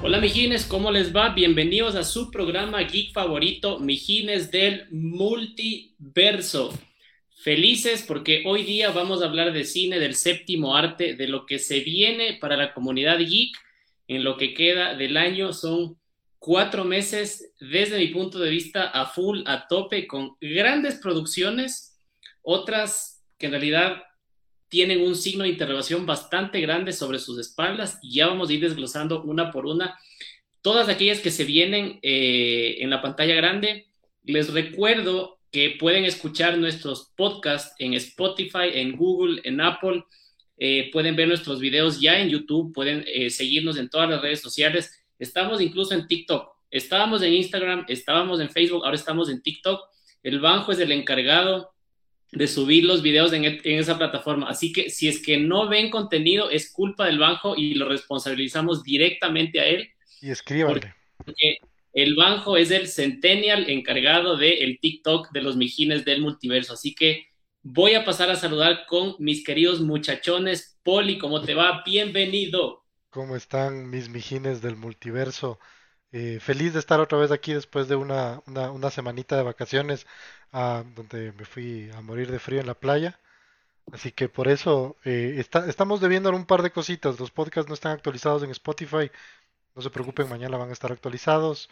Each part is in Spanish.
Hola Mijines, ¿cómo les va? Bienvenidos a su programa geek favorito, Mijines del Multiverso. Felices porque hoy día vamos a hablar de cine, del séptimo arte, de lo que se viene para la comunidad geek en lo que queda del año. Son cuatro meses desde mi punto de vista a full, a tope, con grandes producciones, otras que en realidad tienen un signo de interrogación bastante grande sobre sus espaldas y ya vamos a ir desglosando una por una todas aquellas que se vienen eh, en la pantalla grande. Les recuerdo que pueden escuchar nuestros podcasts en Spotify, en Google, en Apple. Eh, pueden ver nuestros videos ya en YouTube, pueden eh, seguirnos en todas las redes sociales. Estamos incluso en TikTok. Estábamos en Instagram, estábamos en Facebook, ahora estamos en TikTok. El Banjo es el encargado de subir los videos en, esa plataforma. Así que si es que no ven contenido, es culpa del Banjo y lo responsabilizamos directamente a él. Y escríbanle. Porque el Banjo es el centennial encargado del TikTok de los mijines del multiverso. Así que voy a pasar a saludar con mis queridos muchachones. Poli, ¿cómo te va? Bienvenido. ¿Cómo están mis mijines del multiverso? Eh, feliz de estar otra vez aquí después de una, una, semanita de vacaciones ah, donde me fui a morir de frío en la playa. Así que por eso eh, estamos debiendo un par de cositas. Los podcasts no están actualizados en Spotify. No se preocupen, mañana van a estar actualizados.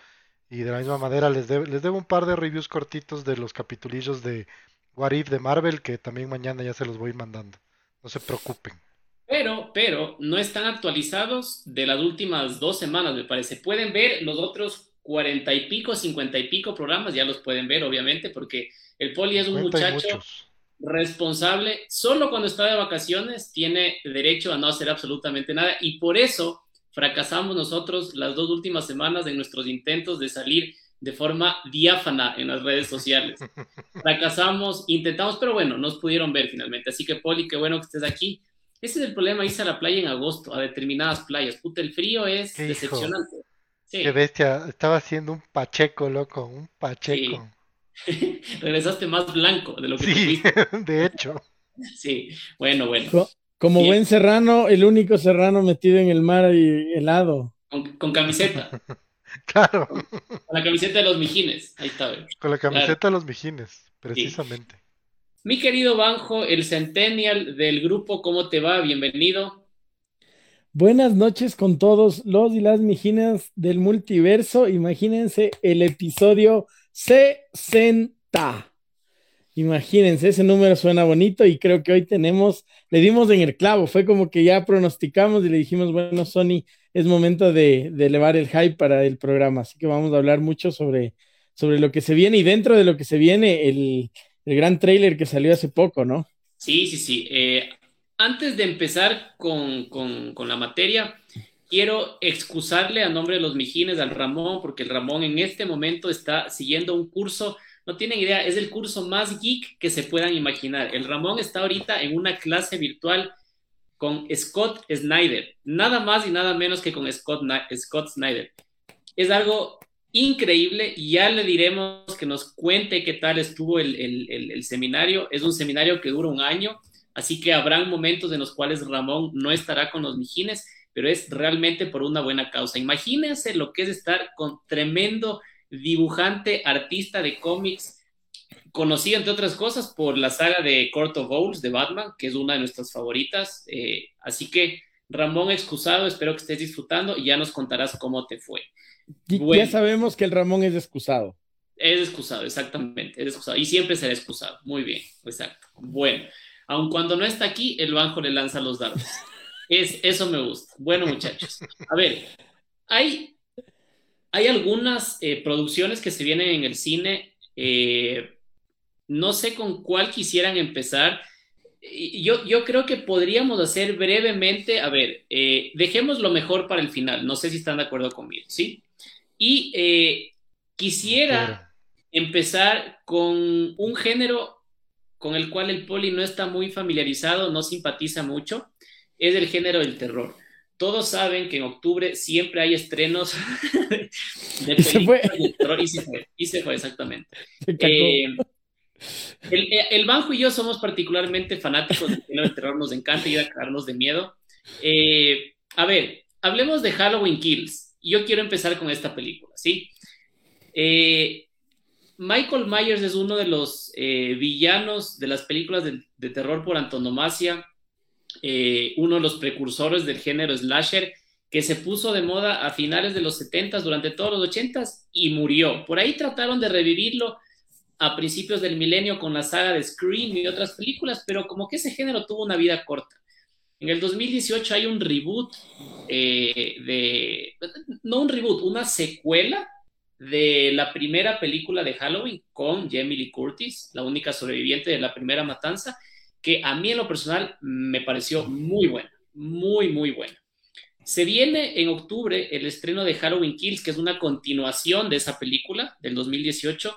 Y de la misma manera les, les debo un par de reviews cortitos de los capitulillos de What If de Marvel que también mañana ya se los voy mandando. No se preocupen. Pero, pero no están actualizados de las últimas dos semanas, me parece. Pueden ver los otros cuarenta y pico, cincuenta y pico programas, ya los pueden ver, obviamente, porque el Poli es un muchacho responsable. Solo cuando está de vacaciones tiene derecho a no hacer absolutamente nada y por eso fracasamos nosotros las dos últimas semanas en nuestros intentos de salir de forma diáfana en las redes sociales. Fracasamos, intentamos, pero bueno, nos pudieron ver finalmente. Así que, Poli, qué bueno que estés aquí. Ese es el problema, irse a la playa en agosto, a determinadas playas. Puta, el frío es decepcionante. Qué bestia, estaba haciendo un pacheco, loco, un pacheco. Regresaste más blanco de lo que sí, de hecho. Sí, bueno, bueno. Como buen serrano, el único serrano metido en el mar y helado. Con, camiseta. claro. Con la camiseta de los mijines. Ahí está. Con la camiseta de los mijines, precisamente. Mi querido Banjo, el centennial del grupo, ¿cómo te va? Bienvenido. Buenas noches con todos los y las mijinas del multiverso. Imagínense el episodio 60. Imagínense, ese número suena bonito y creo que hoy tenemos, le dimos en el clavo, fue como que ya pronosticamos y le dijimos, bueno, Sony, es momento de, elevar el hype para el programa, así que vamos a hablar mucho sobre, sobre lo que se viene y dentro de lo que se viene, el, el gran trailer que salió hace poco, ¿no? Sí, sí, sí. Eh, antes de empezar con, la materia, quiero excusarle a nombre de los Mijines al Ramón, porque el Ramón en este momento está siguiendo un curso, no tienen idea, es el curso más geek que se puedan imaginar. El Ramón está ahorita en una clase virtual con Scott Snyder, nada más y nada menos que con Scott, Scott Snyder. Es algo increíble. Ya le diremos que nos cuente qué tal estuvo el, seminario. Es un seminario que dura un año, así que habrán momentos en los cuales Ramón no estará con los mijines, pero es realmente por una buena causa. Imagínense lo que es estar con tremendo dibujante, artista de cómics, conocido entre otras cosas por la saga de Court of Owls de Batman, que es una de nuestras favoritas. Eh, así que Ramón, excusado, espero que estés disfrutando y ya nos contarás cómo te fue. Ya sabemos que el Ramón es excusado. Es excusado, exactamente, es excusado. Y siempre será excusado. Muy bien, exacto. Bueno, aun cuando no está aquí, el banjo le lanza los dardos. Es, eso me gusta. Bueno, muchachos. A ver, hay, hay algunas eh, producciones que se vienen en el cine. Eh, no sé con cuál quisieran empezar. Yo, yo, creo que podríamos hacer brevemente, a ver, eh, dejemos lo mejor para el final, no sé si están de acuerdo conmigo, ¿sí? Y quisiera empezar con un género con el cual el poli no está muy familiarizado, no simpatiza mucho, es el género del terror. Todos saben que en octubre siempre hay estrenos de películas de terror y se fue, y se fue exactamente. Eh, el, el, Banjo y yo somos particularmente fanáticos del género del terror, nos encanta ir a cagarnos de miedo. Eh, a ver, hablemos de Halloween Kills yo quiero empezar con esta película, ¿sí? Eh, Michael Myers es uno de los eh, villanos de las películas de, terror por antonomasia, eh, uno de los precursores del género slasher, que se puso de moda a finales de los 70 durante todos los 80s y murió. Por ahí trataron de revivirlo a principios del milenio con la saga de Scream y otras películas, pero como que ese género tuvo una vida corta. En el 2018 hay un reboot eh, de, no un reboot, una secuela de la primera película de Halloween con Jamie Lee Curtis, la única sobreviviente de la primera matanza, que a mí en lo personal me pareció muy buena, muy, muy buena. Se viene en octubre el estreno de Halloween Kills, que es una continuación de esa película del 2018.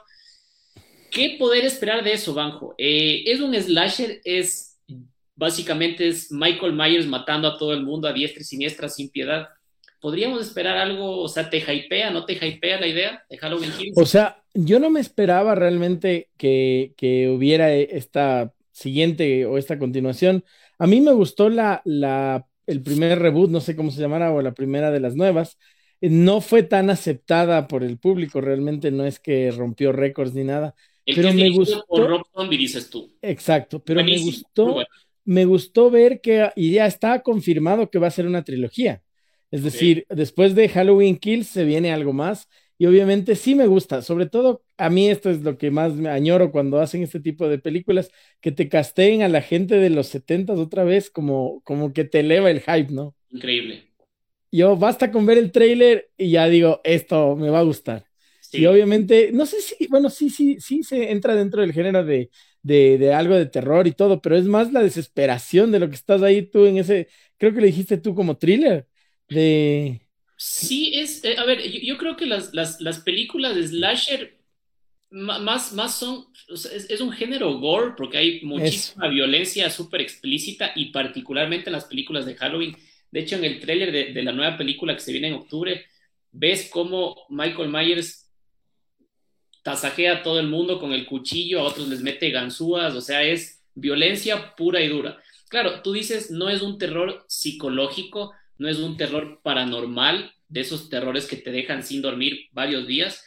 ¿Qué poder esperar de eso, Banjo? Eh, es un slasher, es básicamente es Michael Myers matando a todo el mundo a diestra y siniestra sin piedad. ¿Podríamos esperar algo, o sea, te hypea, no te hypea la idea de Halloween Kills? O sea, yo no me esperaba realmente que, que hubiera esta siguiente o esta continuación. A mí me gustó la, la el primer reboot, no sé cómo se llamara, o la primera de las nuevas, no fue tan aceptada por el público, realmente no es que rompió récords ni nada. pero me gustó. Por Rob Zombie, dices tú. Exacto, pero me gustó, me gustó ver que, y ya está confirmado que va a ser una trilogía. Es decir, después de Halloween Kills se viene algo más. Y obviamente sí me gusta, sobre todo a mí esto es lo que más me añoro cuando hacen este tipo de películas, que te casteen a la gente de los 70 otra vez, como, como que te eleva el hype, ¿no? Increíble. Yo basta con ver el trailer y ya digo, esto me va a gustar. Y obviamente, no sé si, bueno, sí, sí, sí se entra dentro del género de, de, de, algo de terror y todo, pero es más la desesperación de lo que estás ahí tú en ese, creo que le dijiste tú como thriller, de... Sí, es, eh, a ver, yo, creo que las, las, las, películas de slasher más, más son, es, un género gore porque hay muchísima violencia súper explícita y particularmente en las películas de Halloween. De hecho, en el tráiler de, de, la nueva película que se viene en octubre, ves cómo Michael Myers tasajea a todo el mundo con el cuchillo, a otros les mete ganzúas, o sea, es violencia pura y dura. Claro, tú dices, no es un terror psicológico, no es un terror paranormal, de esos terrores que te dejan sin dormir varios días,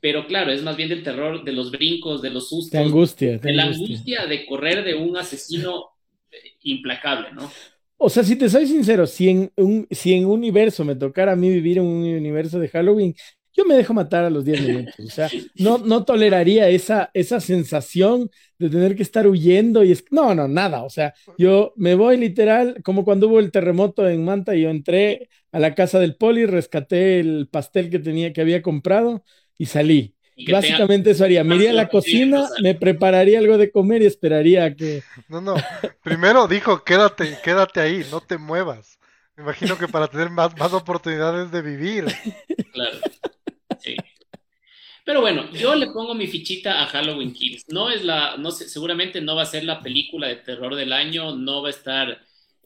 pero claro, es más bien del terror de los brincos, de los sustos, de, angustia, de, la angustia. de correr de un asesino eh, implacable, ¿no? O sea, si te soy sincero, si en un, si en un universo me tocara a mí vivir en un universo de Halloween, yo me dejo matar a los 10 minutos. O sea, no, no toleraría esa, esa sensación de tener que estar huyendo y es, no, no, nada. O sea, yo me voy literal, como cuando hubo el terremoto en Manta, yo entré a la casa del poli, rescaté el pastel que tenía, que había comprado y salí. Básicamente eso haría. Me iría a la cocina, me prepararía algo de comer y esperaría a que. No, no. Primero dijo, quédate, quédate ahí, no te muevas. Me imagino que para tener más, más oportunidades de vivir. Claro. Pero bueno, yo le pongo mi fichita a Halloween Kills. No es la, no sé, seguramente no va a ser la película de terror del año, no va a estar,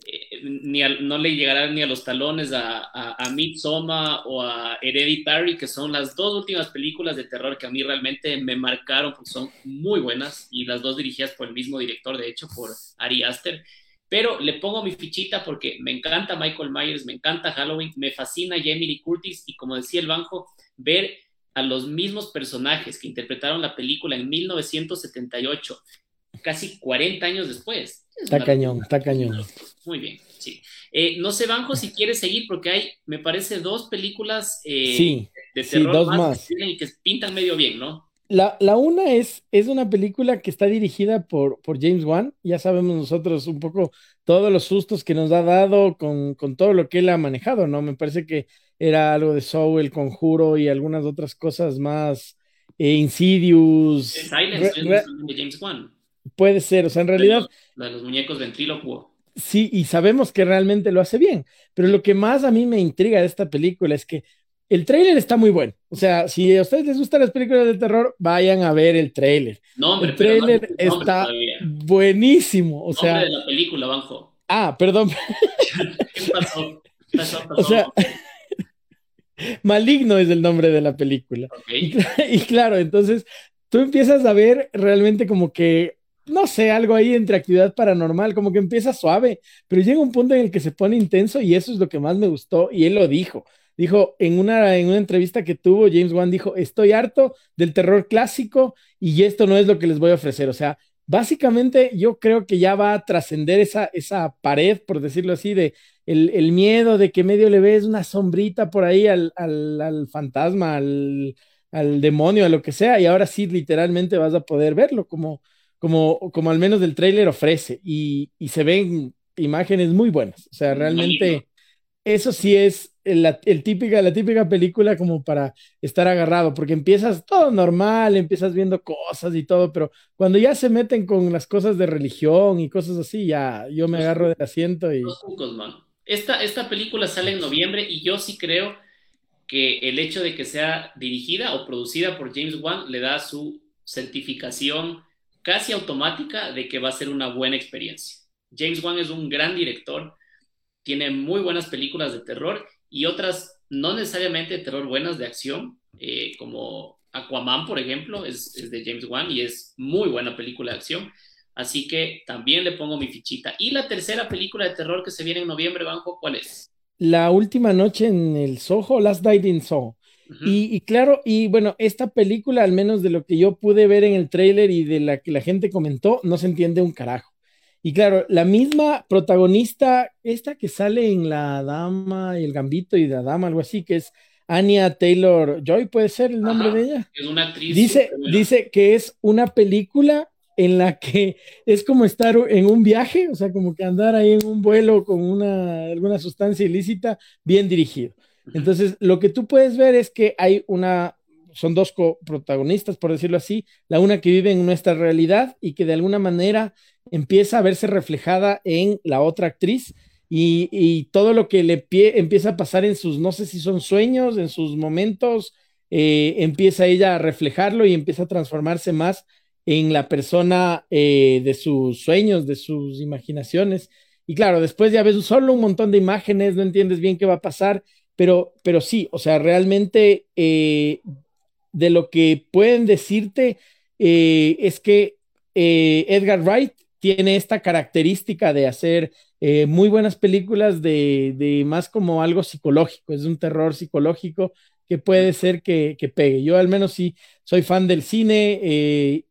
eh, ni no le llegará ni a los talones a, a, a o a Hereditary, que son las dos últimas películas de terror que a mí realmente me marcaron porque son muy buenas y las dos dirigidas por el mismo director, de hecho, por Ari Aster. Pero le pongo mi fichita porque me encanta Michael Myers, me encanta Halloween, me fascina Jamie Lee Curtis y como decía el Banjo, ver a los mismos personajes que interpretaron la película en 1978, casi 40 años después. Está cañón, está cañón. Muy bien, sí. Eh, no sé, Banjo, si quieres seguir, porque hay, me parece, dos películas eh, de terror más, Que, que pintan medio bien, ¿no? La, la, una es, es una película que está dirigida por, por James Wan. Ya sabemos nosotros un poco todos los sustos que nos ha dado con, con todo lo que él ha manejado, ¿no? Me parece que era algo de Soul, El Conjuro y algunas otras cosas más. Eh, Insidious. Silence de James Wan. Puede ser, o sea, en realidad. La de los muñecos ventrílocuo. Sí, y sabemos que realmente lo hace bien. Pero lo que más a mí me intriga de esta película es que el tráiler está muy bueno. O sea, si a ustedes les gustan las películas de terror, vayan a ver el tráiler. el tráiler está buenísimo. O sea, de la película, Banjo. Ah, perdón. ¿Qué pasó? ¿Qué pasó? O sea, Maligno es el nombre de la película. Y, claro, entonces tú empiezas a ver realmente como que, no sé, algo ahí entre actividad paranormal, como que empieza suave, pero llega un punto en el que se pone intenso y eso es lo que más me gustó y él lo dijo. dijo en una, en una entrevista que tuvo, James Wan dijo, estoy harto del terror clásico y esto no es lo que les voy a ofrecer. O sea, básicamente yo creo que ya va a trascender esa, esa pared, por decirlo así, de el, miedo de que medio le ves una sombrita por ahí al, al, fantasma, al, al, demonio, a lo que sea, y ahora sí literalmente vas a poder verlo como, como, como al menos el tráiler ofrece, y, y se ven imágenes muy buenas, o sea, realmente eso sí es el, típica, la típica película como para estar agarrado, porque empiezas todo normal, empiezas viendo cosas y todo, pero cuando ya se meten con las cosas de religión y cosas así, ya yo me agarro del asiento y... Esta, esta película sale en noviembre y yo sí creo que el hecho de que sea dirigida o producida por James Wan le da su certificación casi automática de que va a ser una buena experiencia. James Wan es un gran director, tiene muy buenas películas de terror y otras no necesariamente de terror buenas de acción, eh, como Aquaman, por ejemplo, es, es, de James Wan y es muy buena película de acción. Así que también le pongo mi fichita. Y la tercera película de terror que se viene en noviembre, Banjo, ¿cuál es? La última noche en el Soho, Last Night in Soho. y, y, claro, y bueno, esta película, al menos de lo que yo pude ver en el tráiler y de la que la gente comentó, no se entiende un carajo. Y claro, la misma protagonista, esta que sale en La Dama y el Gambito y la Dama, algo así, que es Anya Taylor Joy, puede ser el nombre de ella. Es una actriz. Dice, dice que es una película en la que es como estar en un viaje, o sea, como que andar ahí en un vuelo con una, alguna sustancia ilícita bien dirigido. Entonces, lo que tú puedes ver es que hay una, son dos protagonistas, por decirlo así, la una que vive en nuestra realidad y que de alguna manera empieza a verse reflejada en la otra actriz y, todo lo que le pie, empieza a pasar en sus, no sé si son sueños, en sus momentos, eh, empieza ella a reflejarlo y empieza a transformarse más en la persona eh, de sus sueños, de sus imaginaciones. Y claro, después ya ves solo un montón de imágenes, no entiendes bien qué va a pasar, pero, pero sí, o sea, realmente eh, de lo que pueden decirte eh, es que Edgar Wright tiene esta característica de hacer muy buenas películas de, de, más como algo psicológico, es un terror psicológico que puede ser que, que pegue. Yo al menos sí soy fan del cine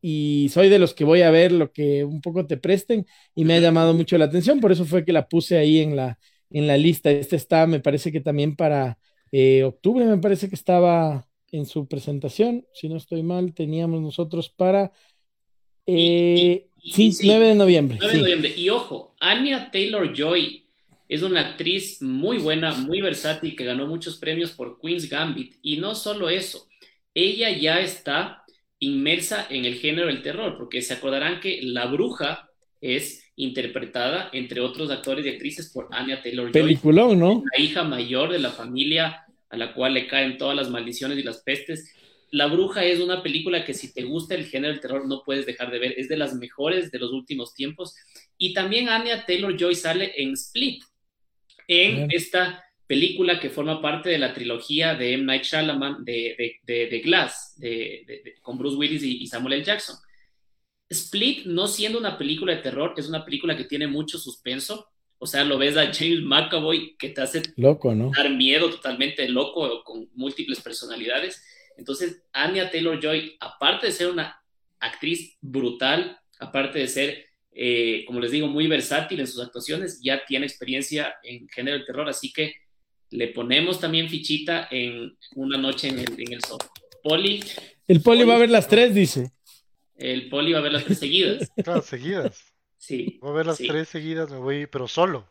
y soy de los que voy a ver lo que un poco te presten y me ha llamado mucho la atención, por eso fue que la puse ahí en la, en la lista. Este está, me parece que también para eh, octubre, me parece que estaba en su presentación, si no estoy mal, teníamos nosotros para eh, 9 de noviembre. 9 de noviembre. Y ojo, Anya Taylor Joy es una actriz muy buena, muy versátil, que ganó muchos premios por Queen's Gambit. Y no solo eso, ella ya está inmersa en el género del terror, porque se acordarán que La Bruja es interpretada, entre otros actores y actrices, por Anya Taylor-Joy. Peliculón, ¿no? La hija mayor de la familia a la cual le caen todas las maldiciones y las pestes. La Bruja es una película que si te gusta el género del terror no puedes dejar de ver, es de las mejores de los últimos tiempos. Y también Anya Taylor-Joy sale en Split, en esta película que forma parte de la trilogía de M. Night Shyamalan de, de, Glass, con Bruce Willis y, Samuel L. Jackson. Split, no siendo una película de terror, es una película que tiene mucho suspenso. O sea, lo ves a James McAvoy que te hace loco, ¿no? dar miedo totalmente loco, con múltiples personalidades. Entonces, Anya Taylor Joy, aparte de ser una actriz brutal, aparte de ser, eh, como les digo, muy versátil en sus actuaciones, ya tiene experiencia en género de terror, así que le ponemos también fichita en una noche en el, en el Poli. El Poli, va a ver las tres, dice. El Poli va a ver las tres seguidas. Claro, seguidas. Sí. Voy a ver las tres seguidas, me voy, pero solo.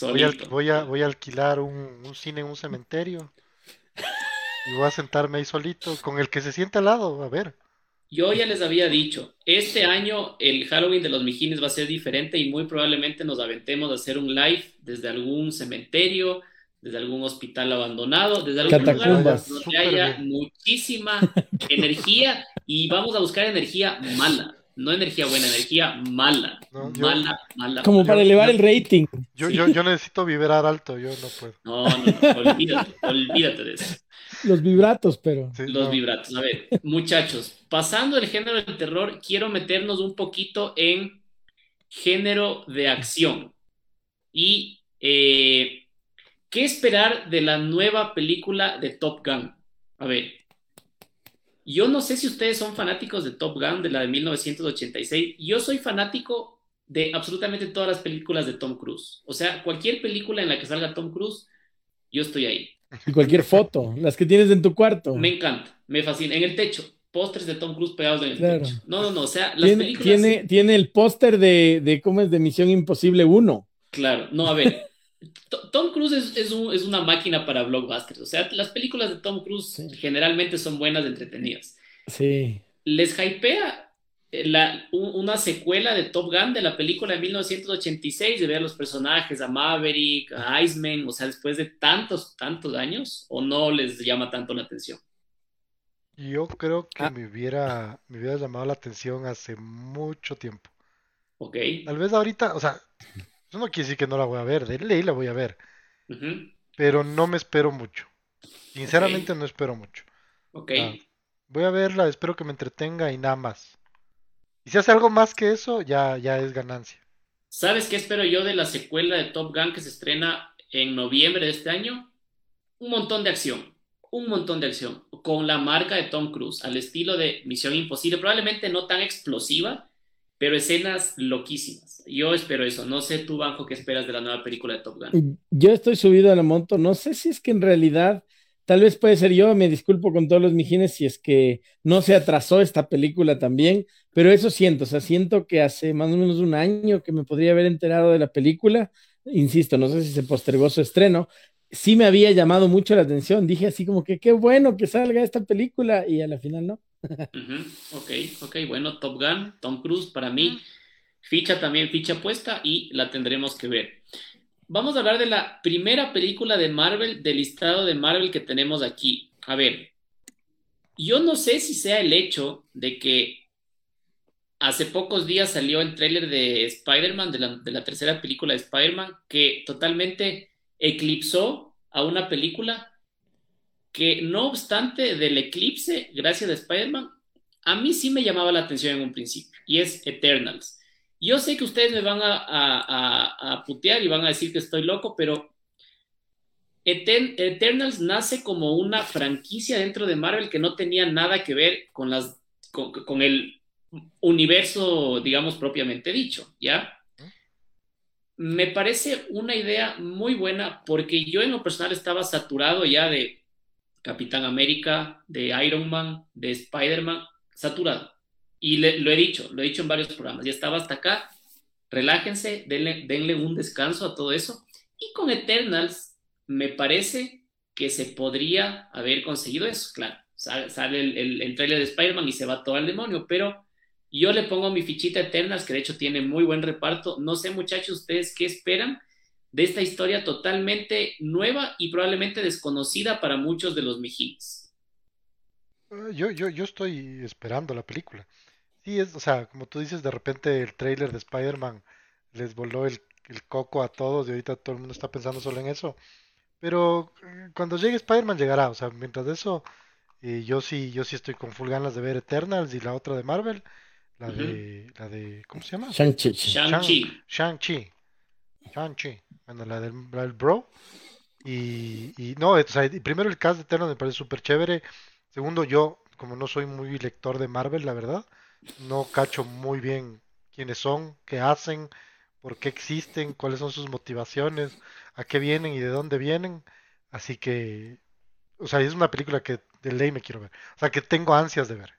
Voy a, voy a, voy a, alquilar un, un, cine en un cementerio. Y voy a sentarme ahí solito, con el que se siente al lado, a ver. Yo ya les había dicho, este año el Halloween de los Mijines va a ser diferente y muy probablemente nos aventemos a hacer un live desde algún cementerio, desde algún hospital abandonado, desde algún lugar donde haya muchísima energía y vamos a buscar energía mala, no energía buena, energía mala, mala, mala. Como para elevar el rating. Yo, yo, yo necesito vibrar alto, yo no puedo. No, no, olvídate, olvídate de eso. Los vibratos, pero. Los vibratos. A ver, muchachos, pasando del género del terror, quiero meternos un poquito en género de acción. Y eh, ¿qué esperar de la nueva película de Top Gun? A ver, yo no sé si ustedes son fanáticos de Top Gun, de la de 1986. Yo soy fanático de absolutamente todas las películas de Tom Cruise. O sea, cualquier película en la que salga Tom Cruise, yo estoy ahí. Y cualquier foto, las que tienes en tu cuarto. Me encanta, me fascina. En el techo, pósters de Tom Cruise pegados en el Claro. techo. No, no, no, o sea, las Tiene, películas... tiene, tiene el póster de, de cómo es de Misión Imposible 1. Claro, no, a ver. To- Tom Cruise es, es un- es una máquina para blockbusters. O sea, las películas de Tom Cruise Sí. generalmente son buenas, entretenidas. Sí. ¿Les hypea eh, la- un- una secuela de Top Gun de la película de 1986 de ver los personajes, a Maverick, a Iceman, o sea, después de tantos, tantos años, o no les llama tanto la atención? Yo creo que Ah. me hubiera, me hubiera llamado la atención hace mucho tiempo. ¿Ok? Tal vez ahorita, o sea, eso no quiere decir que no la voy a ver, de ley la voy a ver, pero no me espero mucho. Sinceramente no espero mucho. Ok. Ah, voy a verla, espero que me entretenga y nada más. Y si hace algo más que eso, ya, ya es ganancia. ¿Sabes qué espero yo de la secuela de Top Gun que se estrena en noviembre de este año? Un montón de acción, un montón de acción, con la marca de Tom Cruise, al estilo de Misión Imposible, probablemente no tan explosiva, pero escenas loquísimas. Yo espero eso. No sé tú, Banjo, qué esperas de la nueva película de Top Gun. Yo estoy subido a la moto. No sé si es que en realidad, tal vez puede ser yo. Me disculpo con todos los mijines si es que no se atrasó esta película también. Pero eso siento. O sea, siento que hace más o menos un año que me podría haber enterado de la película. Insisto, no sé si se postergó su estreno. Sí me había llamado mucho la atención. Dije así como que qué bueno que salga esta película y a la final no. Ok, ok, bueno, Top Gun, Tom Cruise, para mí, ficha también, ficha puesta y la tendremos que ver. Vamos a hablar de la primera película de Marvel, del listado de Marvel que tenemos aquí. A ver, yo no sé si sea el hecho de que hace pocos días salió el tráiler de Spider-Man, de la, de la tercera película de Spider-Man, que totalmente eclipsó a una película que no obstante del eclipse, gracias a Spider-Man, a mí sí me llamaba la atención en un principio, y es Eternals. Yo sé que ustedes me van a, putear y van a decir que estoy loco, pero Eternals nace como una franquicia dentro de Marvel que no tenía nada que ver con las, con el universo, digamos, propiamente dicho, ¿ya? Me parece una idea muy buena porque yo en lo personal estaba saturado ya de Capitán América, de Iron Man, de Spider-Man, saturado. Y lo he dicho, lo he dicho en varios programas, ya estaba hasta acá. Relájense, denle, un descanso a todo eso. Y con Eternals me parece que se podría haber conseguido eso, claro. Sale, el, el, el trailer de Spider-Man y se va todo al demonio, pero yo le pongo mi fichita Eternals, que de hecho tiene muy buen reparto. No sé, muchachos, ustedes qué esperan de esta historia totalmente nueva y probablemente desconocida para muchos de los mijines. Eh, Yo, yo, yo estoy esperando la película. Sí, es, o sea, como tú dices, de repente el tráiler de Spider-Man les voló el, el coco a todos y ahorita todo el mundo está pensando solo en eso. Pero eh, cuando llegue Spider-Man llegará, o sea, mientras eso, eh, yo sí, yo sí estoy con full ganas de ver Eternals y la otra de Marvel, la de, la de, ¿cómo se llama? Shang-Chi. Shang-Chi. Shang-Chi. Shang-Chi. Bueno, la del, Bro. Y, no, o sea, primero el cast de Eternals me parece súper chévere. Segundo, yo, como no soy muy lector de Marvel, la verdad, no cacho muy bien quiénes son, qué hacen, por qué existen, cuáles son sus motivaciones, a qué vienen y de dónde vienen. Así que, o sea, es una película que de ley me quiero ver. O sea, que tengo ansias de ver.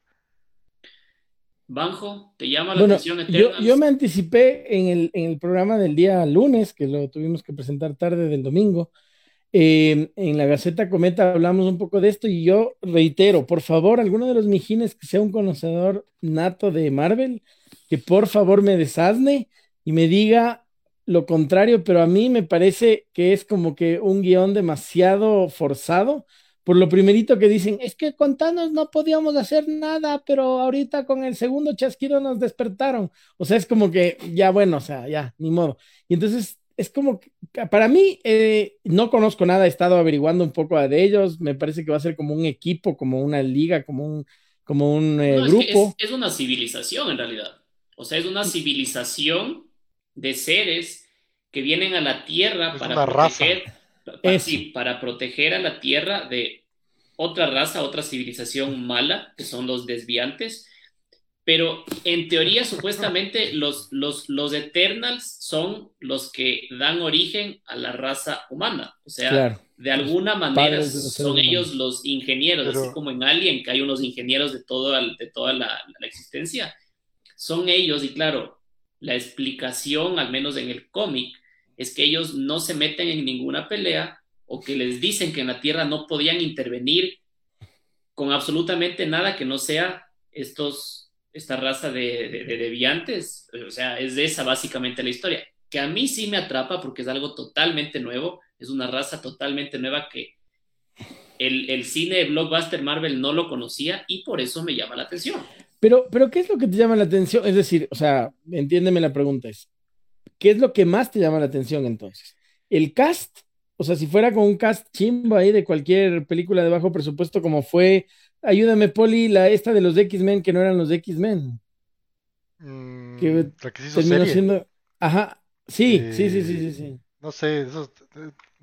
Banjo, ¿te llama la Bueno, atención yo, Eternals? yo me anticipé en el, en el programa del día lunes, que lo tuvimos que presentar tarde del domingo. Eh, en la Gaceta Cometa hablamos un poco de esto y yo reitero, por favor, alguno de los mijines que sea un conocedor nato de Marvel, que por favor me desasne y me diga lo contrario, pero a mí me parece que es como que un guion demasiado forzado. Por lo primerito que dicen, es que con Thanos no podíamos hacer nada, pero ahorita con el segundo chasquido nos despertaron. O sea, es como que ya bueno, o sea, ya, ni modo. Y entonces es como que para mí, eh, no conozco nada, he estado averiguando un poco de ellos, me parece que va a ser como un equipo, como una liga, como un, como un eh, No, es que grupo. es, es una civilización en realidad. O sea, es una civilización de seres que vienen a la Tierra Es para raza. Proteger. sí, para proteger a la Tierra de otra raza, otra civilización mala, que son los desviantes. Pero en teoría, supuestamente, los, los, los Eternals son los que dan origen a la raza humana. O sea, de alguna manera son ellos los ingenieros, así como en Alien, que hay unos ingenieros de, todo, de toda la, la existencia. Son ellos, y claro, la explicación, al menos en el cómic, es que ellos no se meten en ninguna pelea o que les dicen que en la Tierra no podían intervenir con absolutamente nada que no sea estos, esta raza de, de, deviantes. O sea, es de esa básicamente la historia, que a mí sí me atrapa porque es algo totalmente nuevo, es una raza totalmente nueva que el, el cine de blockbuster Marvel no lo conocía y por eso me llama la atención. Pero, pero, ¿qué es lo que te llama la atención? Es decir, o sea, entiéndeme la pregunta, es, ¿qué es lo que más te llama la atención entonces? ¿El cast? O sea, si fuera con un cast chimbo ahí de cualquier película de bajo presupuesto, como fue, ayúdame, Poli, la esta de los X-Men que no eran los X-Men. Mm, que, la que se hizo terminó siendo. Ajá, sí, sí, sí, sí, sí, sí. No sé, eso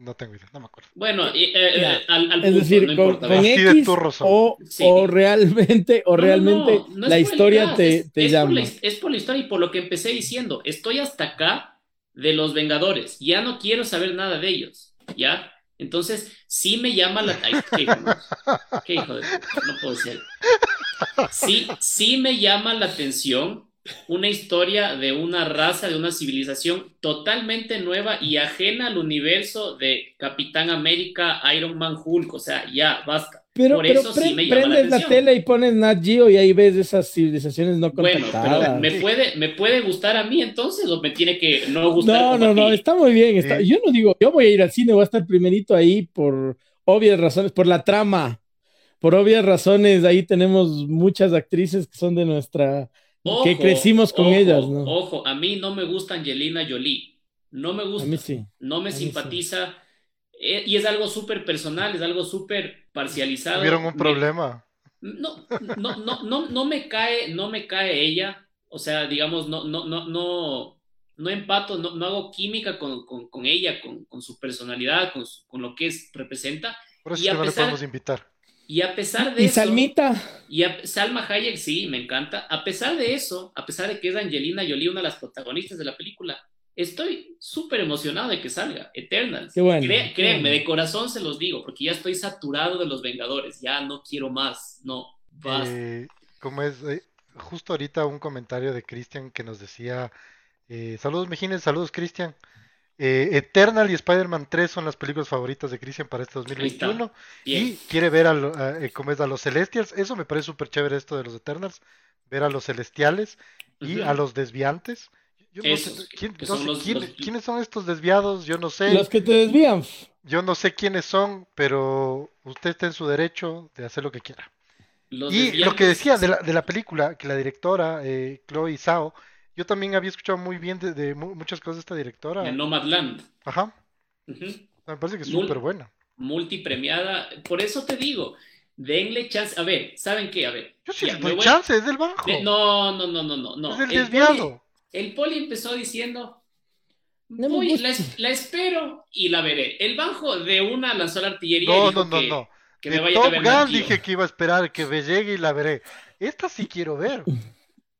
no tengo idea, no me acuerdo. Bueno, eh, eh, al, es decir, con, X o, o, realmente, o realmente la historia te, te llama. es por la historia y por lo que empecé diciendo, estoy hasta acá de los Vengadores, ya no quiero saber nada de ellos, ¿ya? Entonces, sí me llama la... qué, hijo de... No puedo ser. Sí, sí me llama la atención una historia de una raza, de una civilización totalmente nueva y ajena al universo de Capitán América, Iron Man, Hulk, o sea, ya, basta. Pero, Por eso sí me llama prendes la, tele y pones Nat Geo y ahí ves esas civilizaciones no contactadas. Bueno, pero me puede, me puede gustar a mí entonces o me tiene que no gustar. No, no, no, está muy bien. Está... Yo no digo, yo voy a ir al cine, voy a estar primerito ahí por obvias razones, por la trama. Por obvias razones, ahí tenemos muchas actrices que son de nuestra que crecimos con ellas, ¿no? Ojo, a mí no me gusta Angelina Jolie. No me gusta. A mí sí. No me simpatiza. Eh, y es algo súper personal, es algo súper parcializado. ¿Tuvieron un problema? No, no, no, no, no me cae, no me cae ella. O sea, digamos, no, no, no, no, no empato, no, no hago química con, con, con ella, con, con, su personalidad, con, con, lo que es, representa. Por eso y no le podemos invitar. Y a pesar de ¿Y eso. Salmita? Y Salma Hayek, sí, me encanta. A pesar de eso, a pesar de que es Angelina Jolie una de las protagonistas de la película, estoy súper emocionado de que salga Eternals. Qué bueno, créanme, de corazón se los digo, porque ya estoy saturado de los Vengadores. Ya no quiero más. No, basta. Eh, como es, eh, justo ahorita un comentario de Cristian que nos decía: eh, Saludos, Mejines, saludos, Cristian. Eh, Eternal y Spider-Man 3 son las películas favoritas de Christian para este 2021. Y quiere ver a, eh, es, a los Celestials. Eso me parece súper chévere esto de los Eternals. Ver a los Celestiales y a los Desviantes. Yo no sé, quiénes son estos desviados, yo no sé. Los que te desvían. Yo no sé quiénes son, pero usted está en su derecho de hacer lo que quiera. y lo que decía de la, de la película, que la directora, eh, Chloe Zhao, yo también había escuchado muy bien de, muchas cosas de esta directora. De Nomadland. Ajá. Me parece que es súper buena. Multipremiada. Por eso te digo, denle chance. A ver, ¿saben qué? A ver. Yo sí doy chance, es del bajo. no, no, no, no, no. Es el, desviado. el poli empezó diciendo. Voy, la, espero y la veré. El bajo de una lanzó la artillería. No, no, no, no. Que me vaya Top a Gun dije que iba a esperar que me llegue y la veré. Esta sí quiero ver.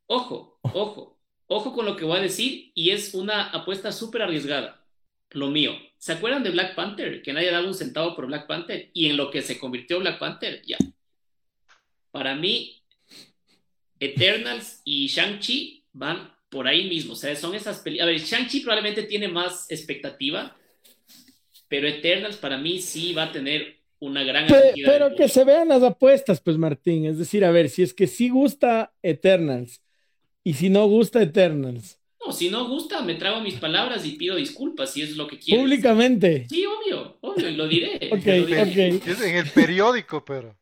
Ojo, ojo. Ojo con lo que voy a decir y es una apuesta súper arriesgada. Lo mío. ¿Se acuerdan de Black Panther? Que nadie daba un centavo por Black Panther y en lo que se convirtió Black Panther, ya. Para mí, Eternals y Shang-Chi van por ahí mismo. O sea, son esas películas. A ver, Shang-Chi probablemente tiene más expectativa, pero Eternals para mí sí va a tener una gran Pero, pero que se vean las apuestas, pues Martín. Es decir, a ver, si es que sí gusta Eternals y si no gusta Eternals. No, si no gusta, me trago mis palabras y pido disculpas si es lo que quieres. Públicamente. Sí, obvio, obvio, lo diré. ok, Es en el periódico, pero.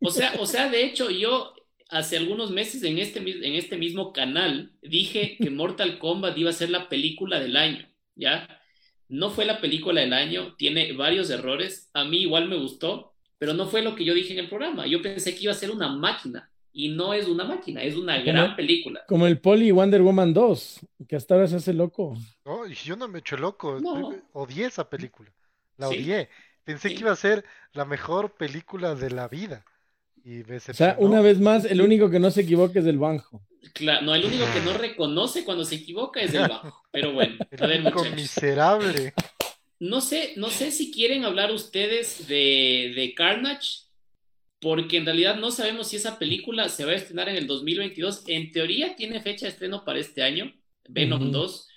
O sea, o sea, de hecho, yo hace algunos meses en este, en este mismo canal dije que Mortal Kombat iba a ser la película del año, ¿ya? No fue la película del año, tiene varios errores, a mí igual me gustó, pero no fue lo que yo dije en el programa. Yo pensé que iba a ser una máquina y no es una máquina, es una gran película. Como el Poli Wonder Woman 2, que hasta ahora se hace loco. No, y yo no me echo loco, odié esa película. La Sí. odié. Pensé Sí. que iba a ser la mejor película de la vida. Y me O sea, una vez más, el único que no se equivoca es el Banjo. Cla- no, el único que no reconoce cuando se equivoca es el bajo. Pero bueno, El a ver, único muchachos. miserable. No sé, no sé si quieren hablar ustedes de, de Carnage, porque en realidad no sabemos si esa película se va a estrenar en el 2022. En teoría tiene fecha de estreno para este año, Venom Ujú. 2,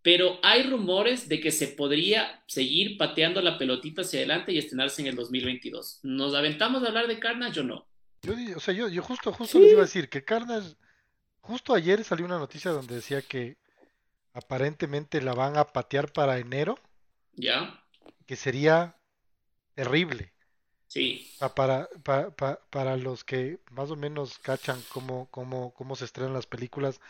pero hay rumores de que se podría seguir pateando la pelotita hacia adelante y estrenarse en el 2022. ¿Nos aventamos a hablar de Carnage o no? Yo, o sea, yo, yo justo, justo Sí. les iba a decir que Carnage, justo ayer salió una noticia donde decía que aparentemente la van a patear para enero, ¿Ya? que sería terrible. Sí. Sea, para, pa- pa- para los que más o menos cachan cómo, cómo, cómo se estrenan las películas,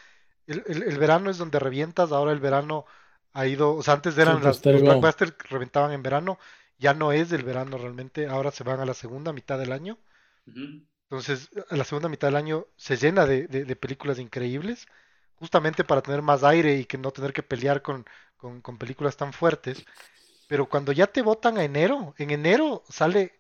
el, el- el verano es donde revientas, ahora el verano ha ido, o sea, antes eran las, los blockbusters que reventaban en verano, ya no es del verano realmente, ahora se van a la segunda mitad del año. Entonces, a la segunda mitad del año se llena de, de- de películas increíbles, justamente para tener más aire y que no tener que pelear con, con- con películas tan fuertes. Pero cuando ya te votan a enero, en enero sale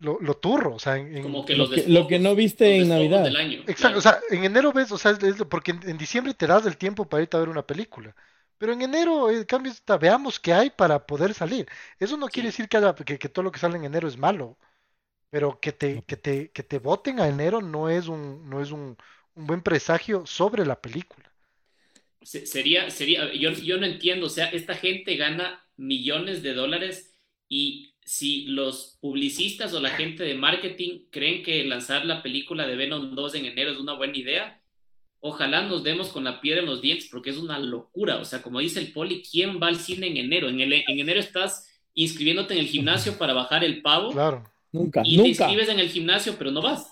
lo, lo turro, o sea, en, en- Como que Lo que- lo que despojos- no viste en Navidad. del año, Exacto, claro. o sea, en enero ves, o sea, es- es lo- porque en, en diciembre te das el tiempo para irte a ver una película. Pero en enero, en cambio, está, veamos qué hay para poder salir. Eso no quiere decir que, haya- que, que todo lo que sale en enero es malo. Pero que te, que te, que te voten a enero no es un, no es un, un buen presagio sobre la película. Se- Sería, sería, yo, yo no entiendo, o sea, esta gente gana millones de dólares y si los publicistas o la gente de marketing creen que lanzar la película de Venom 2 en enero es una buena idea, ojalá nos demos con la piedra en los dientes porque es una locura, o sea, como dice el poli, ¿quién va al cine en enero? En, el, en enero estás inscribiéndote en el gimnasio para bajar el pavo Claro. Nunca, y te inscribes en el gimnasio pero no vas.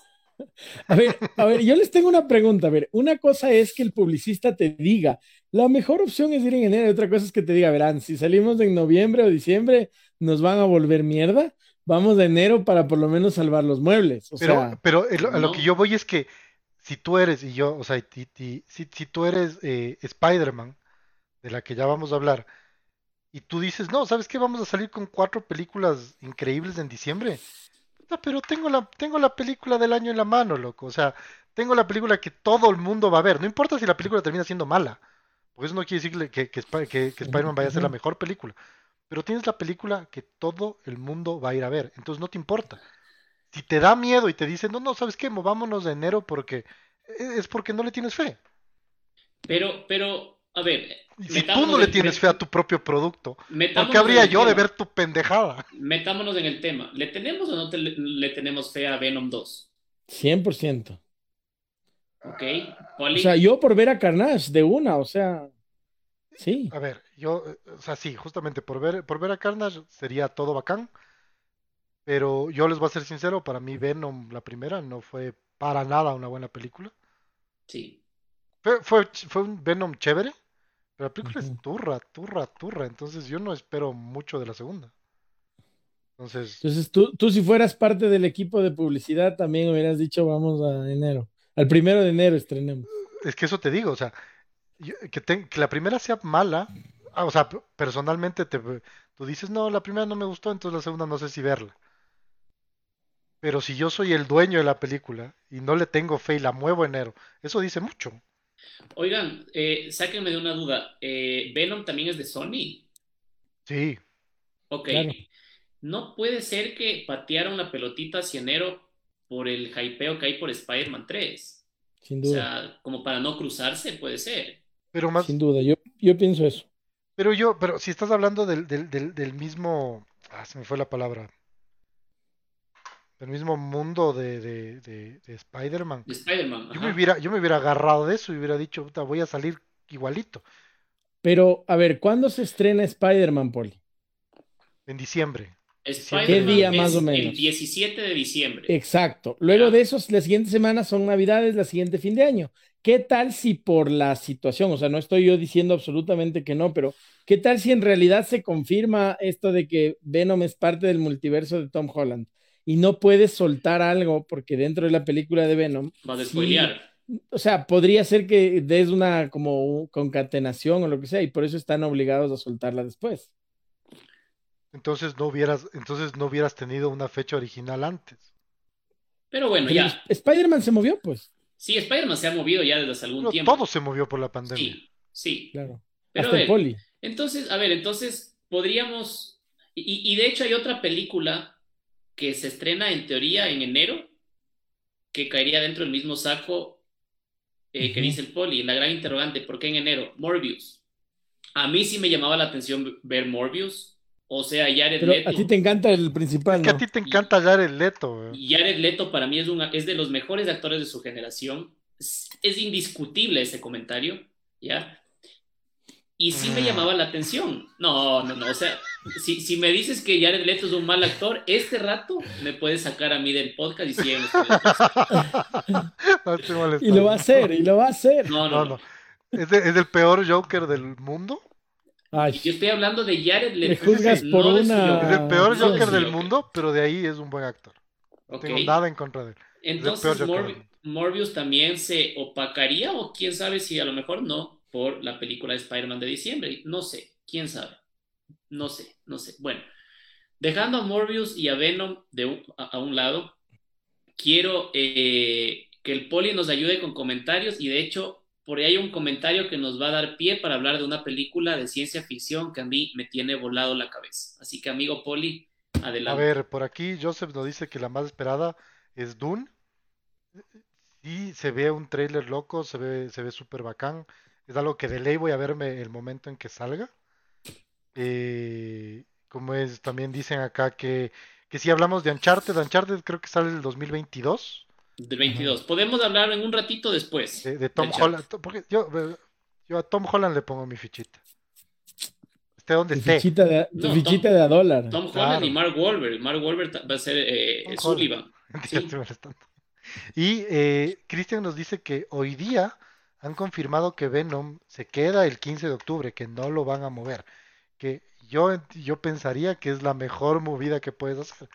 A ver, a ver, yo les tengo una pregunta. A ver, una cosa es que el publicista te diga, la mejor opción es ir en enero, y otra cosa es que te diga, verán, si salimos en noviembre o diciembre, nos van a volver mierda. Vamos de enero para por lo menos salvar los muebles. O Pero, sea, pero el- a lo que yo voy es que si tú eres, y yo, o sea, si, si tú eres eh, Spider-Man, de la que ya vamos a hablar, y tú dices, no, ¿sabes qué? Vamos a salir con cuatro películas increíbles en diciembre. Pero tengo la, tengo la película del año en la mano, loco. O sea, tengo la película que todo el mundo va a ver. No importa si la película termina siendo mala. Porque eso no quiere decir que, que, que- que Spider-Man vaya a ser la mejor película. Pero tienes la película que todo el mundo va a ir a ver. Entonces no te importa. Si te da miedo y te dicen, no, no, ¿sabes qué? Movámonos de enero porque e, es porque no le tienes fe. Pero, pero, a ver, si tú no le en- tienes fe a tu propio producto, ¿por qué habría yo de ver tu pendejada? Metámonos en el tema. ¿Le tenemos o no te- le, tenemos fe a Venom 2? 100%. ¿Ok? O Poli, sea, yo por ver a Carnage de una, o sea, sí. A ver, yo, eh, o sea, sí, justamente por ver, por ver a Carnage sería todo bacán, pero yo les voy a ser sincero, para mí Venom, la primera, no fue para nada una buena película. sí. Fue, fue, un Venom chévere, pero la película es turra, turra, turra, entonces yo no espero mucho de la segunda. Entonces, Entonces tú, tú si fueras parte del equipo de publicidad también hubieras dicho vamos a enero. Al primero de enero estrenemos. es que eso te digo, o sea, que, te- que la primera sea mala, ah, o sea, personalmente te, tú dices, no, la primera no me gustó, entonces la segunda no sé si verla. Pero si yo soy el dueño de la película y no le tengo fe y la muevo enero, eso dice mucho. Oigan, eh, sáquenme de una duda. Eh, Venom también es de Sony. Sí, Ok. Claro. No puede ser que patearon la pelotita hacia enero por el hypeo que hay por Spider-Man 3. Sin O duda, sea, como para no cruzarse, puede ser. Pero más, sin duda. Yo, yo pienso eso. pero yo, pero si estás hablando del, del, del, del mismo, ah, se me fue la palabra, del mismo mundo de, de, de, de Spider-Man. De Spider-Man. Yo me hubiera, yo me hubiera agarrado de eso y hubiera dicho, "Puta, voy a salir igualito Pero, a ver, ¿cuándo se estrena Spider-Man, Poli? en diciembre. ¿Qué día es más o El menos? 17 de diciembre. Exacto. Luego Ya. de eso, la siguiente semana son Navidades, la siguiente fin de año. ¿Qué tal si por la situación, o sea, no estoy yo diciendo absolutamente que no, pero ¿qué tal si en realidad se confirma esto de que Venom es parte del multiverso de Tom Holland y no puedes soltar algo porque dentro de la película de Venom, Vas a sí, spoilear. o sea, podría ser que des una como concatenación o lo que sea y por eso están obligados a soltarla después. entonces no hubieras, entonces no hubieras tenido una fecha original antes. Pero bueno, Pero ya. Spider-Man se movió, pues. Sí, Spider-Man se ha movido ya desde hace algún Pero tiempo. todo se movió por la pandemia. Sí, sí. Claro. Pero Hasta a el poli. Entonces, a ver, entonces podríamos, y, y de hecho hay otra película que se estrena en teoría en enero, que caería dentro del mismo saco eh, que dice el poli, la gran interrogante, ¿por qué en enero? Morbius. A mí sí me llamaba la atención ver Morbius, o sea, Jared Pero Leto. a ti te encanta el principal, Que a ti te encanta Jared Leto. Jared Leto para mí es, una, es de los mejores actores de su generación. Es, es indiscutible ese comentario, ¿ya? Y sí me Mm. llamaba la atención. No, no, no. O sea, si, si me dices que Jared Leto es un mal actor, este rato me puedes sacar a mí del podcast y siguen. No Y lo va a hacer, y lo va a hacer. No, No, no, no. ¿Es, de- es el peor Joker del mundo? Ay, Yo estoy hablando de Jared Leto. Me juzgas no por una- Es el peor Joker del mundo, pero de ahí es un buen actor. No tengo nada en contra de él. Entonces, Morbi-. Morbius también se opacaría, o quién sabe si a lo mejor no, por la película de Spider-Man de diciembre. No sé, quién sabe. No sé, no sé. Bueno, dejando a Morbius y a Venom de un- a, a un lado, quiero eh, que el Poli nos ayude con comentarios y de hecho, por ahí hay un comentario que nos va a dar pie para hablar de una película de ciencia ficción que a mí me tiene volado la cabeza. Así que, amigo Poli, A adelante. ver, por aquí Joseph nos dice que la más esperada es Dune. Y se ve un trailer loco, se ve, se ve súper bacán. Es algo que de ley voy a verme el momento en que salga. Eh, como es, también dicen acá que, que si hablamos de Uncharted, Uncharted creo que sale el 2022, Del 22. Podemos hablar en un ratito después. de, de Tom Holland. Porque yo, yo a Tom Holland le pongo mi fichita. Esté donde tu esté. fichita de, No, fichita Tom- de a dólar. Tom Holland Claro. y Mark Wahlberg. Mark Wahlberg va a ser eh, Tom Sullivan. Sí. Y eh, Christian nos dice que hoy día han confirmado que Venom se queda el 15 de octubre, que no lo van a mover. Que yo, yo pensaría que es la mejor movida que puedes hacer.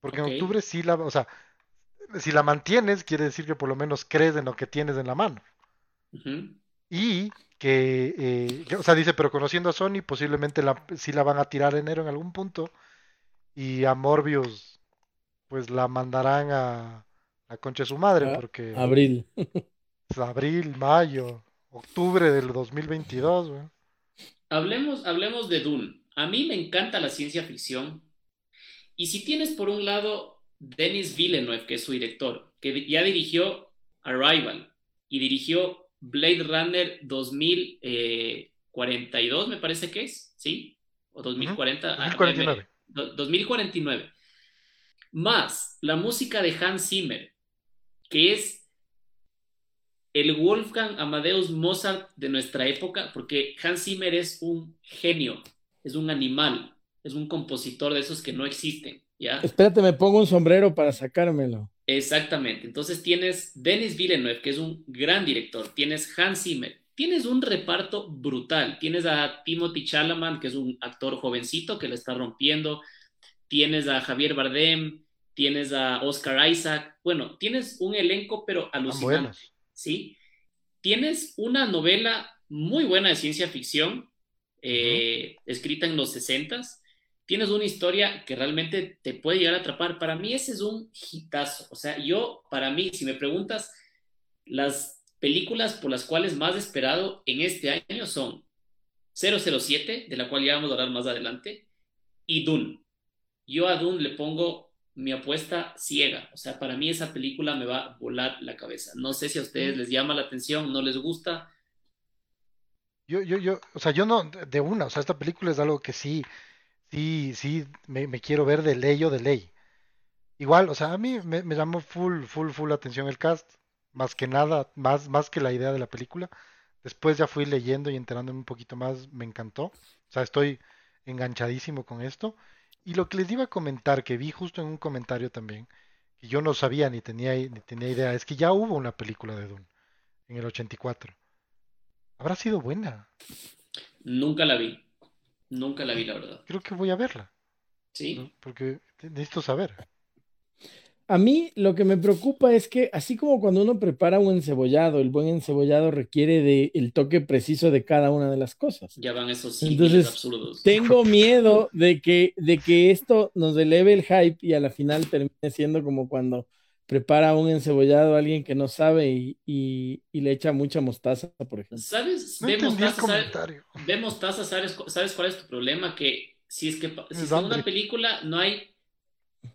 Porque en octubre sí la, o sea, si la mantienes, quiere decir que por lo menos crees en lo que tienes en la mano. Y que, eh, que- o sea, dice, pero conociendo a Sony, posiblemente la, sí la van a tirar enero en algún punto. Y a Morbius, pues la mandarán a la concha de su madre, A- porque Abril. es abril, mayo, octubre del 2022, güey. Hablemos, hablemos de Dune. A mí me encanta la ciencia ficción. Y si tienes por un lado Denis Villeneuve, que es su director, que ya dirigió Arrival y dirigió Blade Runner 2042, me parece que es, ¿sí? O 2040. ah, 2049. do- 2049. Más la música de Hans Zimmer, que es el Wolfgang Amadeus Mozart de nuestra época, porque Hans Zimmer es un genio, es un animal, es un compositor de esos que no existen, ¿ya? Espérate, me pongo un sombrero para sacármelo. Exactamente. Entonces tienes Denis Villeneuve, que es un gran director, tienes Hans Zimmer, tienes un reparto brutal, tienes a Timothy Chalamet, que es un actor jovencito que le está rompiendo, tienes a Javier Bardem, tienes a Oscar Isaac, bueno, tienes un elenco pero alucinante. ¿sí? Tienes una novela muy buena de ciencia ficción, eh, escrita en los 60s, tienes una historia que realmente te puede llegar a atrapar. Para mí ese es un hitazo. O sea, yo, para mí, si me preguntas, las películas por las cuales más esperado en este año son 007, de la cual ya vamos a hablar más adelante, y Dune. Yo a Dune le pongo mi apuesta ciega. O sea, para mí esa película me va a volar la cabeza. No sé si a ustedes les llama la atención, no les gusta. Yo, yo, yo, o sea, yo no, de una, o sea, esta película es algo que sí, sí, sí, me, quiero ver de ley o de ley. Igual, o sea, a mí me, me llamó full, full, full atención el cast, más que nada, más, más que la idea de la película. Después ya fui leyendo y enterándome un poquito más, me encantó. O sea, estoy enganchadísimo con esto. Y lo que les iba a comentar, que vi justo en un comentario también, que yo no sabía ni tenía, ni tenía idea, es que ya hubo una película de Dune en el 84. Habrá sido buena. Nunca la vi. Nunca la vi, la verdad. Creo que voy a verla, Sí. ¿no? porque necesito saber. a mí lo que me preocupa es que así como cuando uno prepara un encebollado, el buen encebollado requiere de el toque preciso de cada una de las cosas. Ya van esos Entonces, absurdos. Tengo miedo de que, de que esto nos eleve el hype y a la final termine siendo como cuando prepara un encebollado a alguien que no sabe y, y, y le echa mucha mostaza, por ejemplo. ¿Sabes? No Ve entendí el mostaza. Ve mostaza, ¿sabes, ¿sabes cuál es tu problema? Que si es que si Es una película no hay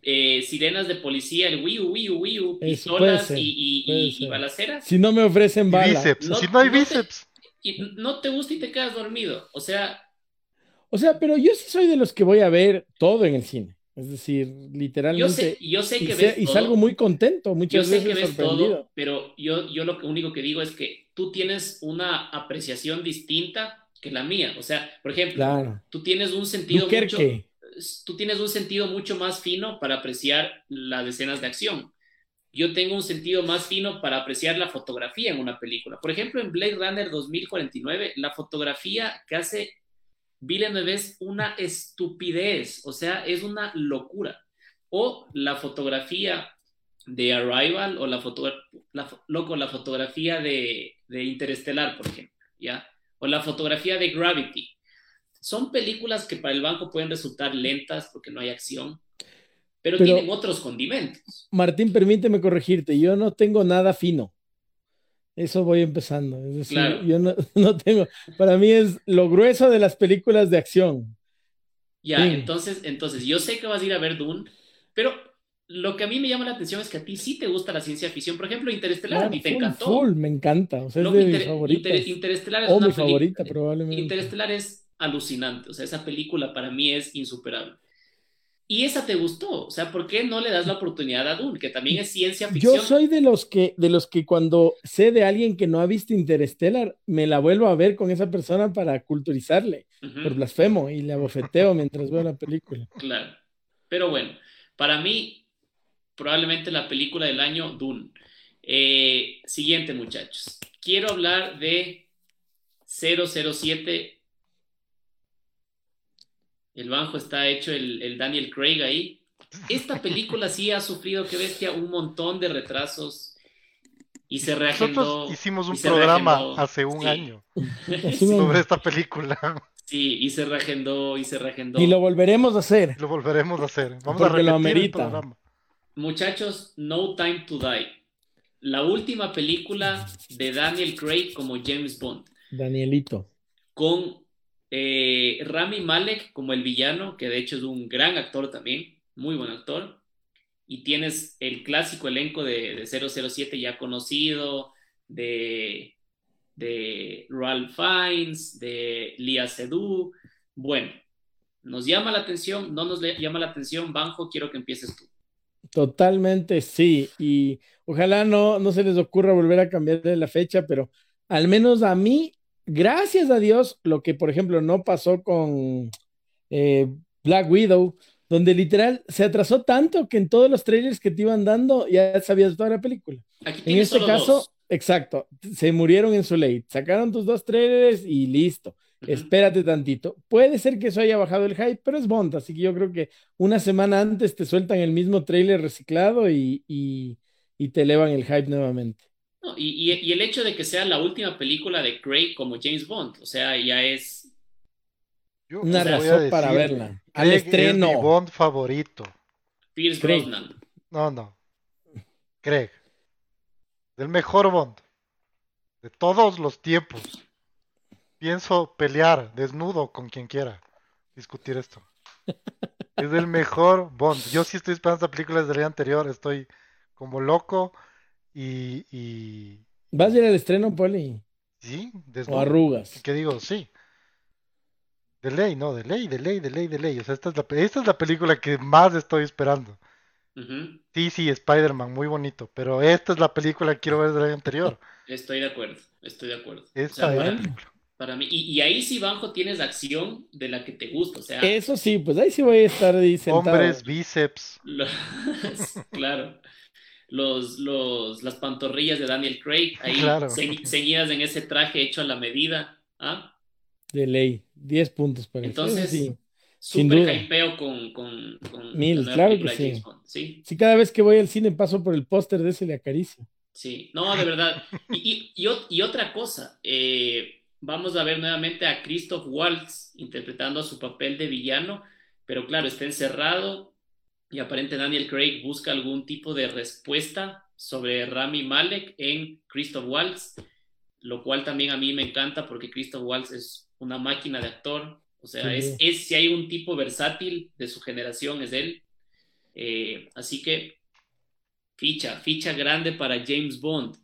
eh, sirenas de policía, el wiu, wiu, wiu, pistolas ser, y, y, balaceras, Si no me ofrecen Y bala. bíceps. No- si no hay no te- bíceps. y no te gusta y te quedas dormido. O sea, O sea, pero yo sí soy de los que voy a ver todo en el cine. Es decir, yo literalmente. sé, yo sé y, que ves y todo. salgo muy contento, Yo muchas que veces ves sorprendido. todo, pero yo, yo lo único que digo es que tú tienes una apreciación distinta que la mía. O sea, por ejemplo, Claro. tú tienes un sentido mucho, tú tienes un sentido mucho más fino para apreciar las escenas de acción. Yo tengo un sentido más fino para apreciar la fotografía en una película. Por ejemplo, en Blade Runner 2049, la fotografía que hace Villeneuve es una estupidez, o sea, es una locura. O la fotografía de Arrival o la, foto, la, loco, la fotografía de, de Interestelar, por ejemplo, ¿ya? O la fotografía de Gravity. Son películas que para el banco pueden resultar lentas porque no hay acción, pero, Pero- tienen otros condimentos. Martín, permíteme corregirte. Yo no tengo nada fino. Eso voy empezando. Es decir, Claro. yo no, no tengo. Para mí es lo grueso de las películas de acción. Ya, Sí. entonces, entonces, yo sé que vas a ir a ver Dune, pero lo que a mí me llama la atención es que a ti sí te gusta la ciencia ficción. Por ejemplo, Interestelar, a ti te full, encantó. full, me encanta. O sea, es de mis Inter- favoritas. Inter- Interestelar es o una mi favorita, probablemente. Interestelar es alucinante, o sea, esa película para mí es insuperable. Y esa te gustó, o sea, ¿por qué no le das la oportunidad a Dune, que también es ciencia ficción? Yo soy de los que, de los que cuando sé de alguien que no ha visto Interstellar, me la vuelvo a ver con esa persona para culturizarle, Ujú, por blasfemo, y le abofeteo mientras veo la película. claro. Pero bueno, para mí, probablemente la película del año, Dune. Eh, siguiente, muchachos. Quiero hablar de 007. El banjo está hecho el, el Daniel Craig ahí. Esta película sí ha sufrido, que bestia, un montón de retrasos y se reagendó. Nosotros hicimos un programa reagendó. hace un Sí. año sobre esta película. Sí, y se reagendó y se reagendó. Y lo volveremos a hacer. Lo volveremos a hacer. Vamos a lo repetir el programa. Muchachos, No Time to Die. La última película de Daniel Craig como James Bond, Danielito. con eh, Rami Malek como el villano, que de hecho es un gran actor también, muy buen actor. Y tienes el clásico elenco de, de 007 ya conocido, de, de Ralph Fiennes, de Lia Seydoux. Bueno, nos llama la atención, no nos llama la atención, Banjo, quiero que empieces tú. Totalmente sí. Y ojalá no, no se les ocurra volver a cambiarle la fecha, pero al menos a mí, gracias a Dios, lo que por ejemplo no pasó con eh, Black Widow, donde literal se atrasó tanto que en todos los trailers que te iban dando ya sabías toda la película. Aquí En este caso, dos. exacto, se murieron en su late, sacaron tus dos trailers y listo. Espérate tantito. Puede ser que eso haya bajado el hype, pero es Bond, así que yo creo que una semana antes te sueltan el mismo trailer reciclado y, y- y te elevan el hype nuevamente. No, y, y- y el hecho de que sea la última película de Craig como James Bond, o sea, ya es... Yo Una razón para verla. Al Es estreno. mi Bond favorito. Pierce Craig. Brosnan. No, no. Craig. Del mejor Bond. De todos los tiempos. Pienso pelear desnudo con quien quiera. Discutir esto. Es el mejor Bond. Yo sí estoy esperando esta película desde el día anterior. Estoy como loco. Y, y ¿Vas a ir al estreno, Poli? sí, ¿O desnudo. arrugas? ¿Qué digo? Sí. De ley, no, de ley, de ley, de ley, de ley. O sea, esta es la, esta es la película que más estoy esperando. Sí, sí, Spider-Man, muy bonito. Pero esta es la película que quiero ver del año anterior. Estoy de acuerdo, estoy de acuerdo. O Esta sea, es la para, bueno. película. para mí, y, y ahí sí, Banjo, tienes acción de la que te gusta, o sea, Eso sí, pues ahí sí voy a estar ahí sentado. Hombres, bíceps. claro, los, los, las pantorrillas de Daniel Craig ahí Claro. ceñidas en ese traje hecho a la medida, ¿ah? De ley. 10 puntos para Entonces, sí. Súper hypeo con, con, con Mil, claro que sí. sí. sí. cada vez que voy al cine paso por el póster de ese le acaricio. Sí, no, de verdad. Y, y, y, otra cosa, eh, vamos a ver nuevamente a Christoph Waltz interpretando a su papel de villano, pero claro, está encerrado y aparente Daniel Craig busca algún tipo de respuesta sobre Rami Malek en Christoph Waltz, lo cual también a mí me encanta porque Christoph Waltz es una máquina de actor, o sea, es, es, si hay un tipo versátil de su generación, es él. Eh, así que ficha, ficha grande para James Bond.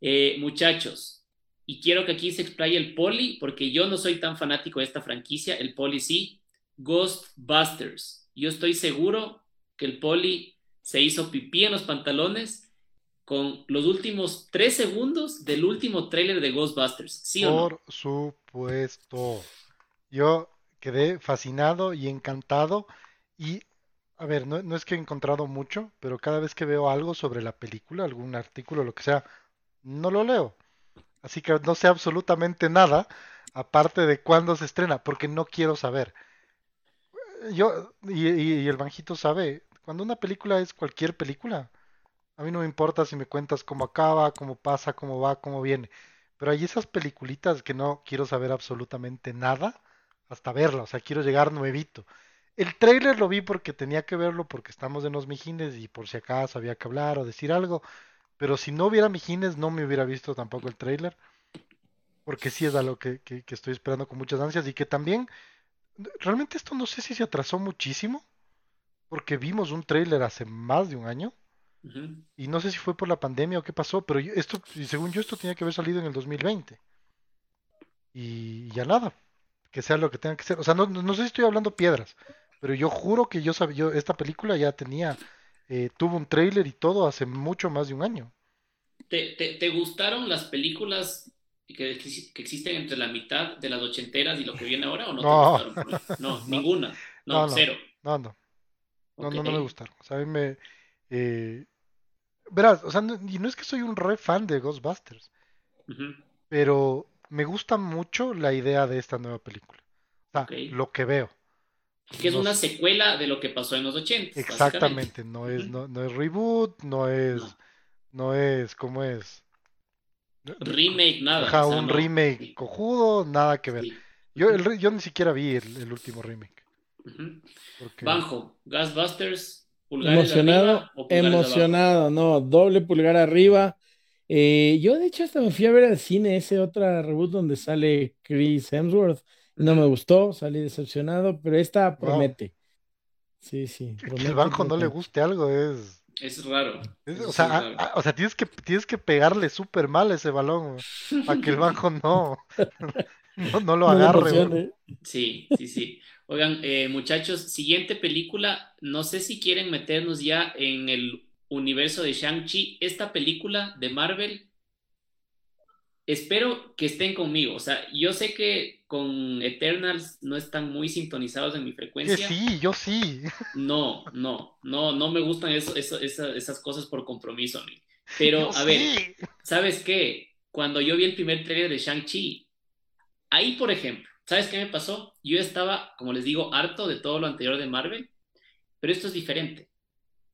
Eh, muchachos, y quiero que aquí se explaye el poli, porque yo no soy tan fanático de esta franquicia, el poli sí, Ghostbusters. Yo estoy seguro que el poli se hizo pipí en los pantalones con los últimos tres segundos del último tráiler de Ghostbusters, ¿sí Por supuesto. Yo quedé fascinado y encantado y, a ver, no, no, es que he encontrado mucho, pero cada vez que veo algo sobre la película, algún artículo, lo que sea, no lo leo. Así que no sé absolutamente nada, aparte de cuándo se estrena, porque no quiero saber. Yo, y, y el Banjito sabe, cuando una película es cualquier película, a mí no me importa si me cuentas cómo acaba, cómo pasa, cómo va, cómo viene. Pero hay esas peliculitas que no quiero saber absolutamente nada hasta verla, o sea, quiero llegar nuevito. El trailer lo vi porque tenía que verlo porque estamos en los Mijines y por si acaso había que hablar o decir algo, pero si no hubiera Mijines no me hubiera visto tampoco el trailer, porque sí es algo que, que, que estoy esperando con muchas ansias y que también, realmente esto no sé si se atrasó muchísimo, porque vimos un trailer hace más de un año. Y no sé si fue por la pandemia o qué pasó, pero esto, según yo, esto tenía que haber salido en el 2020. Y ya nada, que sea lo que tenga que ser. O sea, no, no sé si estoy hablando piedras, pero yo juro que yo sabía, yo, esta película ya tenía, eh, tuvo un trailer y todo hace mucho más de un año. ¿Te, te, gustaron las películas que, que, existen entre la mitad de las ochenteras y lo que viene ahora o no, no. te gustaron? No, ninguna. No, cero. No, no. No, no, no me gustaron. O sea, a mí me. Eh, verás, o sea, no, y no es que soy un re fan de Ghostbusters, pero me gusta mucho la idea de esta nueva película. O sea, lo que veo. Que es una secuela de lo que pasó en los 80. Exactamente, no es, no, no, es reboot, no es, no, es, ¿cómo es? Remake, nada. Ajá, un remake cojudo, nada que ver. Yo, el, yo ni siquiera vi el, último remake. Banjo, Ghostbusters, emocionado, emocionado, no, doble pulgar arriba. Eh, yo de hecho hasta me fui a ver al cine ese otro reboot donde sale Chris Hemsworth. No me gustó, salí decepcionado, pero esta promete. Sí, sí. que el banco no le guste algo es... Es raro. o, sea, o, sea, tienes que, tienes que pegarle súper mal ese balón para que el banco no, no, lo agarre. sí, sí, sí. Oigan, eh, muchachos, siguiente película. No sé si quieren meternos ya en el universo de Shang-Chi, esta película de Marvel, espero que estén conmigo. O sea, yo sé que con Eternals no están muy sintonizados en mi frecuencia. sí, yo sí. No, no, no, no me gustan eso, esas cosas por compromiso a mí. Pero, a ver, ¿sabes qué? Cuando yo vi el primer trailer de Shang-Chi, ahí, por ejemplo, ¿sabes qué me pasó? Yo estaba, como les digo, harto de todo lo anterior de Marvel, pero esto es diferente.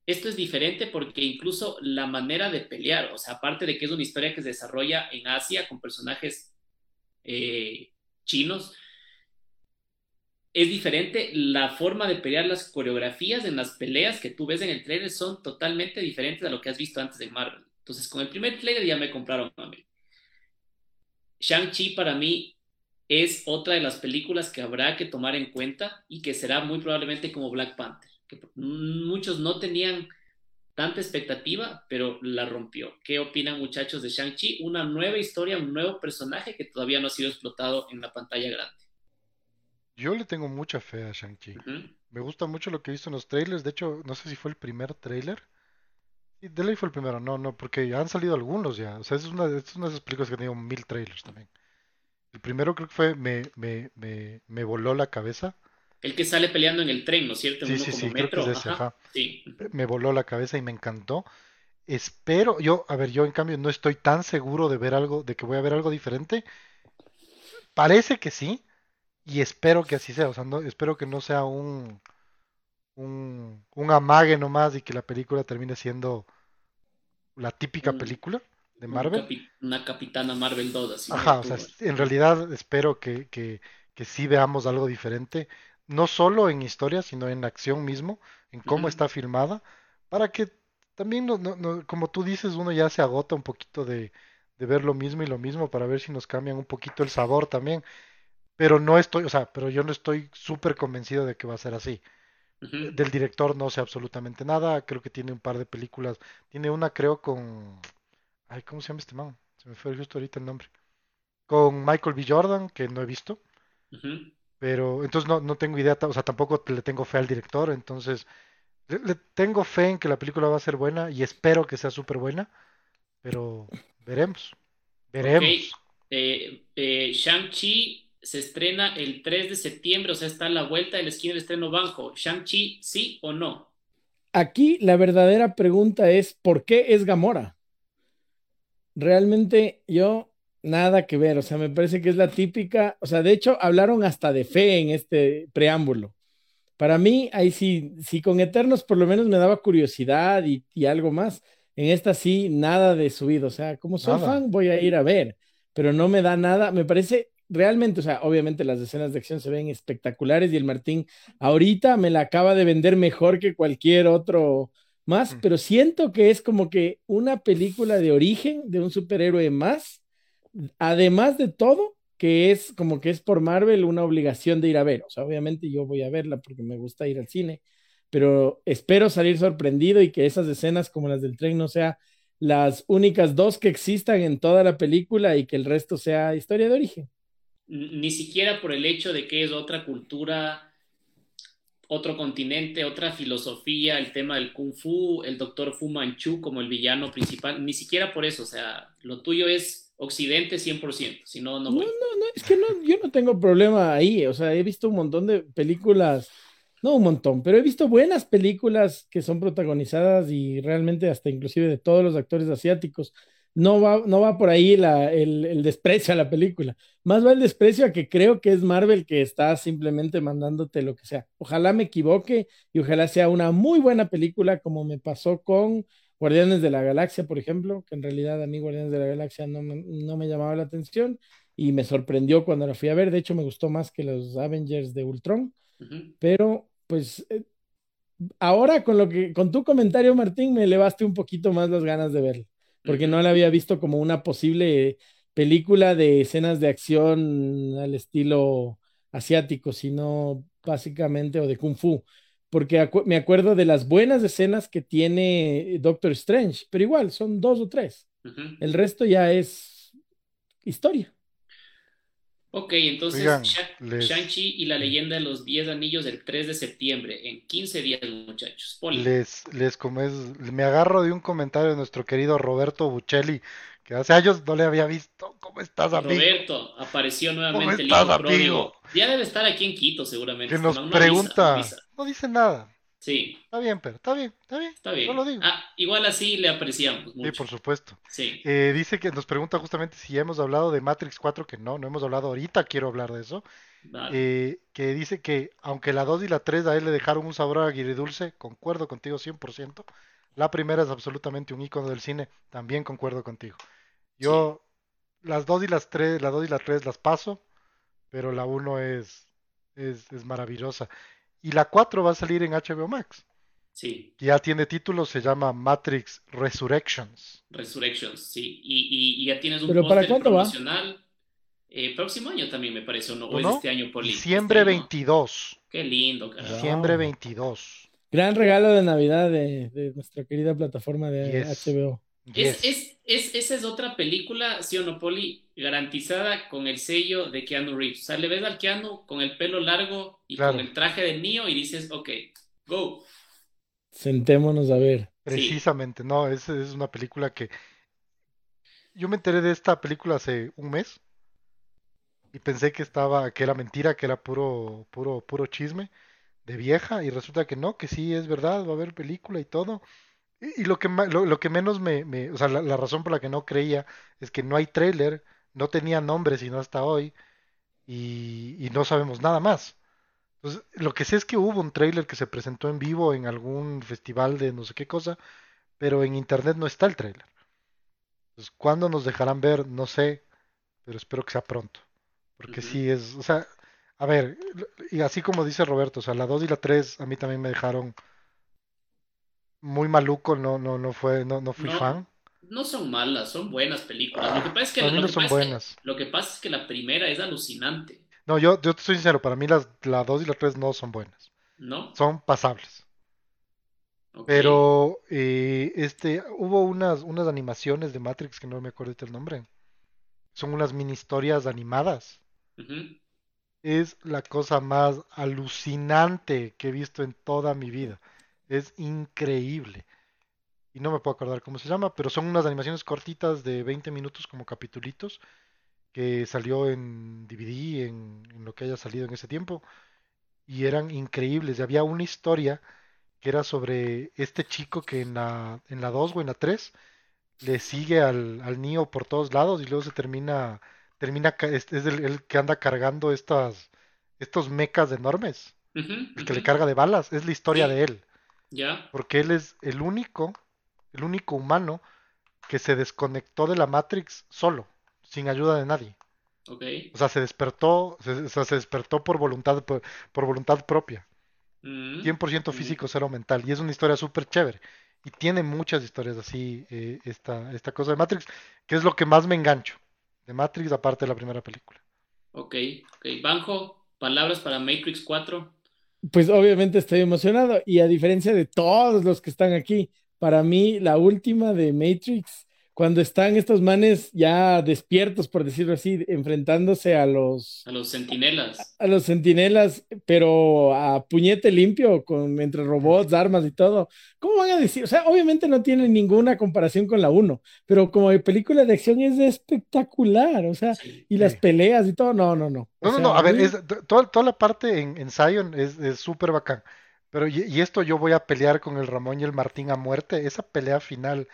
Esto es diferente porque incluso la manera de pelear, o sea, aparte de que es una historia que se desarrolla en Asia con personajes eh, chinos, es diferente. La forma de pelear, las coreografías en las peleas que tú ves en el trailer son totalmente diferentes a lo que has visto antes de Marvel. Entonces, con el primer trailer ya me compraron a mí. Shang-Chi para mí es otra de las películas que habrá que tomar en cuenta y que será muy probablemente como Black Panther que muchos no tenían tanta expectativa, pero la rompió. ¿Qué opinan muchachos de Shang-Chi? Una nueva historia, un nuevo personaje que todavía no ha sido explotado en la pantalla grande. Yo le tengo mucha fe a Shang-Chi. Me gusta mucho lo que he visto en los trailers. De hecho, no sé si fue el primer trailer. De ley fue el primero, no, no, porque han salido algunos ya. O sea, es una, es una de esas películas que han tenido mil trailers también. El primero creo que fue, me, me, me, me voló la cabeza. El que sale peleando en el tren, ¿no es cierto? sí, sí, sí, metro. sí. Me voló la cabeza y me encantó. Espero, yo, a ver, yo en cambio no estoy tan seguro de ver algo, de que voy a ver algo diferente. Parece que sí. y espero que así sea, o sea, no, espero que no sea un, un, un amague nomás y que la película termine siendo la típica Un- película de un Marvel. capi- una capitana Marvel 2, así. Ajá, o sea, en realidad espero que, que, que sí veamos algo diferente, no solo en historia, sino en acción mismo, en cómo está filmada, para que también, no, no- no- como tú dices, uno ya se agota un poquito de, de ver lo mismo y lo mismo para ver si nos cambian un poquito el sabor también. Pero no estoy, o sea, pero yo no estoy súper convencido de que va a ser así. Del director no sé absolutamente nada, creo que tiene un par de películas, tiene una creo con, ay, ¿cómo se llama este man? Se me fue justo ahorita el nombre. Con Michael B. Jordan, que no he visto, pero entonces no, no tengo idea, o sea, tampoco le tengo fe al director, entonces le, le tengo fe en que la película va a ser buena y espero que sea súper buena, pero veremos, veremos. eh, eh, Shang-Chi se estrena el 3 de septiembre, o sea, está a la vuelta del esquina del estreno Banjo. ¿Shang-Chi sí o no? Aquí la verdadera pregunta es, ¿por qué es Gamora? Realmente yo nada que ver, o sea, me parece que es la típica, o sea, de hecho hablaron hasta de fe en este preámbulo. Para mí, ahí sí, sí con Eternos por lo menos me daba curiosidad y, y algo más. En esta sí, nada de subido, o sea, como soy Nada. fan voy a ir a ver, pero no me da nada, me parece realmente, o sea, obviamente las escenas de acción se ven espectaculares y el Martín ahorita me la acaba de vender mejor que cualquier otro más, Mm. pero siento que es como que una película de origen de un superhéroe más, además de todo, que es como que es por Marvel una obligación de ir a ver. O sea, obviamente yo voy a verla porque me gusta ir al cine, pero espero salir sorprendido y que esas escenas como las del tren no sea las únicas dos que existan en toda la película y que el resto sea historia de origen. Ni siquiera por el hecho de que es otra cultura, otro continente, otra filosofía, el tema del kung fu, el doctor Fu Manchu como el villano principal, ni siquiera por eso, o sea, lo tuyo es Occidente 100%, si no, no No, no, no, es que no, yo no tengo problema ahí, o sea, he visto un montón de películas, no un montón, pero he visto buenas películas que son protagonizadas y realmente hasta inclusive de todos los actores asiáticos. No va, no va por ahí la, el, el desprecio a la película, más va el desprecio a que creo que es Marvel que está simplemente mandándote lo que sea. Ojalá me equivoque y ojalá sea una muy buena película como me pasó con Guardianes de la Galaxia, por ejemplo, que en realidad a mí Guardianes de la Galaxia no me, no me llamaba la atención y me sorprendió cuando la fui a ver. De hecho, me gustó más que los Avengers de Ultron, pero pues eh, ahora con lo que, con tu comentario, Martín, me elevaste un poquito más las ganas de verla, porque no la había visto como una posible película de escenas de acción al estilo asiático, sino básicamente o de Kung Fu. Porque acu- me acuerdo de las buenas escenas que tiene Doctor Strange, pero igual son dos o tres. El resto ya es historia. Ok, entonces Shang-Chi y la leyenda de los 10 anillos el 3 de septiembre, en 15 días, muchachos. Les, les como es, me agarro de un comentario de nuestro querido Roberto Buccelli, que hace años no le había visto. ¿Cómo estás, amigo? Roberto apareció nuevamente el estás, hijo amigo? Ya debe estar aquí en Quito, seguramente. Que nos No- avisa, pregunta, no avisa. no dice nada. Sí, Está bien, pero está bien, está bien. está bien. No lo digo. Ah, igual así le apreciamos Sí, mucho. por supuesto. Sí. Eh, dice que nos pregunta justamente si ya hemos hablado de Matrix 4, que no, no hemos hablado ahorita, quiero hablar de eso. Vale. Eh, que dice que aunque la 2 y la 3 a él le dejaron un sabor agridulce, concuerdo contigo 100%. La primera es absolutamente un icono del cine, también concuerdo contigo. Yo las 2 y las 3, la 2 y la 3 las paso, pero la 1 es, es, es maravillosa. Y la 4 va a salir en HBO Max. Sí, que Ya tiene título, se llama Matrix Resurrections. Resurrections, sí. Y, y- y ya tienes un ¿Pero para póster cuándo va? promocional. Eh, próximo año también me parece, ¿o no? ¿O ¿O es no? este año, Poli? Diciembre Este año. 22. Qué lindo, carajo. Diciembre Wow. 22. Gran regalo de Navidad de, de nuestra querida plataforma de Yes. HBO. Es, Yes. es, es, esa es otra película, sí o no, Poli, garantizada con el sello de Keanu Reeves. O sea, le ves al Keanu con el pelo largo y Claro. con el traje de Neo y dices, ok, go. Sentémonos a ver. Precisamente, no, es, es una película que yo me enteré de esta película hace un mes y pensé que estaba, que era mentira, que era puro, puro, puro chisme de vieja y resulta que no, que sí es verdad, va a haber película y todo. Y, y lo que lo, lo que menos me, me- o sea, la, la razón por la que no creía es que no hay tráiler, no tenía nombre sino hasta hoy y, y no sabemos nada más. Entonces, lo que sé es que hubo un tráiler que se presentó en vivo en algún festival de no sé qué cosa, pero en internet no está el tráiler. Entonces, ¿cuándo nos dejarán ver? No sé, pero espero que sea pronto. Porque sí es, o sea, a ver, y así como dice Roberto, o sea, la 2 y la 3 a mí también me dejaron muy maluco, no, no, no fue, no, no fui No, fan. no son malas, son buenas películas. Lo que pasa es que, lo no que son pasa es que, buenas. lo que pasa es que la primera es alucinante, No, yo, yo te soy sincero, para mí las, la 2 y la 3 no son buenas. ¿no? Son pasables. Pero eh, este, hubo unas, unas animaciones de Matrix que no me acuerdo el nombre. Son unas mini historias animadas. Es la cosa más alucinante que he visto en toda mi vida. Es increíble. Y no me puedo acordar cómo se llama, pero son unas animaciones cortitas de 20 minutos como capitulitos que salió en DVD, en, en lo que haya salido en ese tiempo, y eran increíbles. Y había una historia que era sobre este chico que en la, en la 2 o en la 3 le sigue al, al Neo por todos lados y luego se termina, termina, es, es el, el que anda cargando estas, estos mecas enormes, el que le carga de balas, es la historia de él, ya, porque él es el único, el único humano que se desconectó de la Matrix solo, sin ayuda de nadie. ok. O sea, se despertó, se, o sea, se despertó por voluntad, por, por voluntad propia. Mm, 100% mm, físico, cero mental. Y es una historia súper chévere. Y tiene muchas historias así, eh, esta, esta cosa de Matrix, que es lo que más me engancho. De Matrix, aparte de la primera película. ok, ok. Banjo, palabras para Matrix 4. Pues obviamente estoy emocionado y a diferencia de todos los que están aquí, para mí la última de Matrix, cuando están estos manes ya despiertos, por decirlo así, enfrentándose a los A los centinelas. a los centinelas, pero a puñete limpio, con entre robots, armas y todo. ¿Cómo van a decir? O sea, obviamente no tiene ninguna comparación con la uno, pero como de película de acción es espectacular, o sea, Sí. y las Sí. peleas y todo, no, no, no. O No, no, no, sea, a a ver, mí, es, to- toda, toda la parte en, en Zion es es súper bacán. Pero, y, y esto yo voy a pelear con el Ramón y el Martín a muerte. Esa pelea final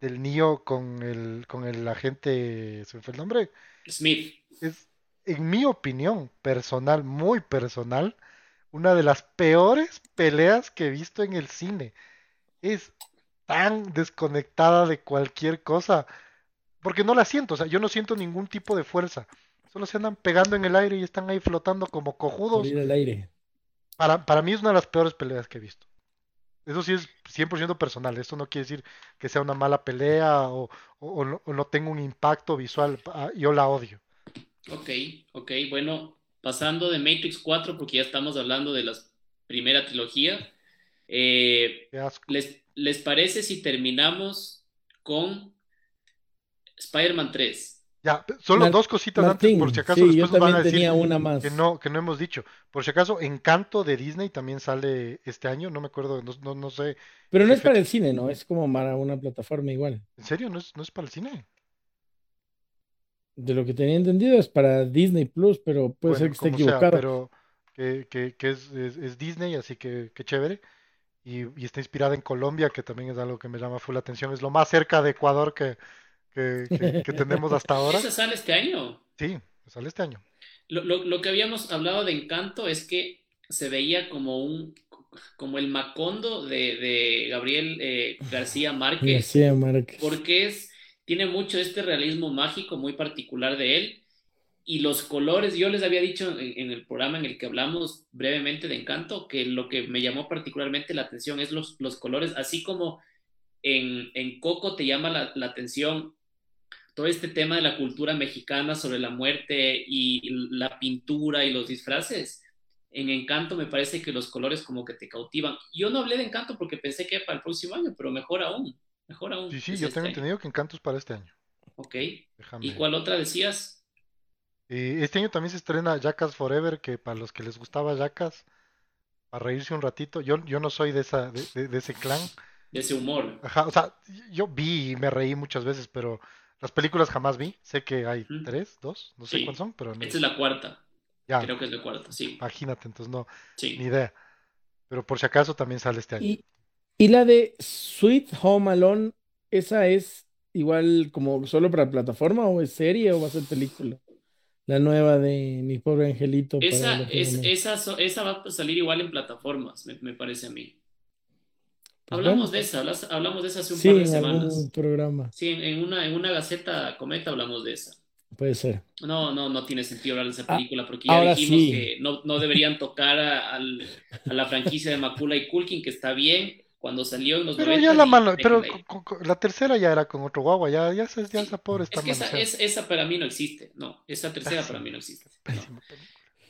del Neo con el, con el agente, ¿se me fue el nombre? Smith. Es, en mi opinión personal, muy personal, una de las peores peleas que he visto en el cine. Es tan desconectada de cualquier cosa, porque no la siento, o sea, yo no siento ningún tipo de fuerza. Solo se andan pegando en el aire y están ahí flotando como cojudos. al aire. Para, para mí es una de las peores peleas que he visto. Eso sí es 100% personal. Esto no quiere decir que sea una mala pelea o, o- o no, o no tenga un impacto visual. Ah, Yo la odio. Ok, ok. Bueno, pasando de Matrix 4, porque ya estamos hablando de la primera trilogía. eh. ¿les, les parece si terminamos con Spider-Man 3? Ya, solo dos cositas antes, por si Martín, acaso sí, después nos van a decir una más. que no, que no hemos dicho. Por si acaso, Encanto de Disney también sale este año, no me acuerdo, no, no, no sé Pero no es para el cine, ¿no? Es como para una plataforma igual. ¿En serio? ¿No es, no es para el cine? De lo que tenía entendido es para Disney Plus, pero puede ser Bueno, que esté como sea, equivocado. pero que, que, que es, es, es Disney, así que, que chévere. Y, y está inspirada en Colombia, que también es algo que me llama full la atención. Es lo más cerca de Ecuador que, que, que, que tenemos hasta ahora. ¿Esa sale este año? Sí, sale este año. Lo, lo- lo que habíamos hablado de Encanto es que se veía como un como el Macondo de, de Gabriel eh, García Márquez, García Márquez. porque es, tiene mucho este realismo mágico muy particular de él. Y los colores, yo les había dicho en, en el programa en el que hablamos brevemente de Encanto, que lo que me llamó particularmente la atención es los, los colores, así como en, en Coco te llama la, la atención todo este tema de la cultura mexicana sobre la muerte y la pintura y los disfraces. En Encanto me parece que los colores como que te cautivan. Yo no hablé de Encanto porque pensé que era para el próximo año, pero mejor aún, mejor aún. Sí, sí, yo este tengo año. entendido que Encanto es para este año. Ok. ¿Y cuál otra decías? Eh, este año también se estrena Jackass Forever, que para los que les gustaba Jackass, para reírse un ratito. Yo, yo no soy de esa, de, de- de ese clan. De ese humor. Ajá, o sea, yo vi y me reí muchas veces, pero las películas jamás vi. Sé que hay tres, dos, no sé Sí. cuántas son, pero no. Esta es la cuarta. Ya, Creo que es la cuarta, sí. imagínate, entonces no, ni idea. Pero por si acaso también sale este año. Y, y la de Sweet Home Alone, ¿esa es igual como solo para plataforma o es serie o va a ser película? la nueva de Mi Pobre Angelito. para Esa, es, esa va a salir igual en plataformas, me, me parece a mí. Pues Hablamos bueno, de esa, hablas- hablamos de esa hace un sí, par de en algún semanas. programa, Sí, en, en una, en una Gaceta Cometa hablamos de esa. puede ser. No, no, no tiene sentido hablar de esa Ah, película porque ya ahora dijimos sí. que no, no deberían tocar a, al- a la franquicia de Macula y Culkin, que está bien cuando salió en los Pero 90 ya la mano, pero con- con- la tercera ya era con otro guagua, ya, ya, esa, ya Sí, esa pobre está es que esa, es- esa para mí no existe. No, esa tercera para mí no existe. No.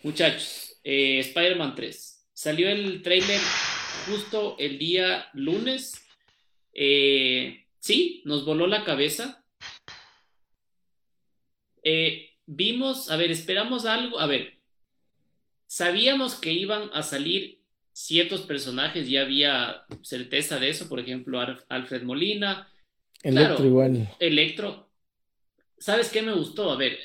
Muchachos, eh, Spider-Man 3. Salió el tráiler justo el día lunes. Eh, sí, nos voló la cabeza. Eh, vimos, a ver, esperamos algo. A ver, sabíamos que iban a salir ciertos personajes, ya había certeza de eso. Por ejemplo, Ar- Alfred Molina, Electro claro, igual. Electro. ¿Sabes qué me gustó? A ver,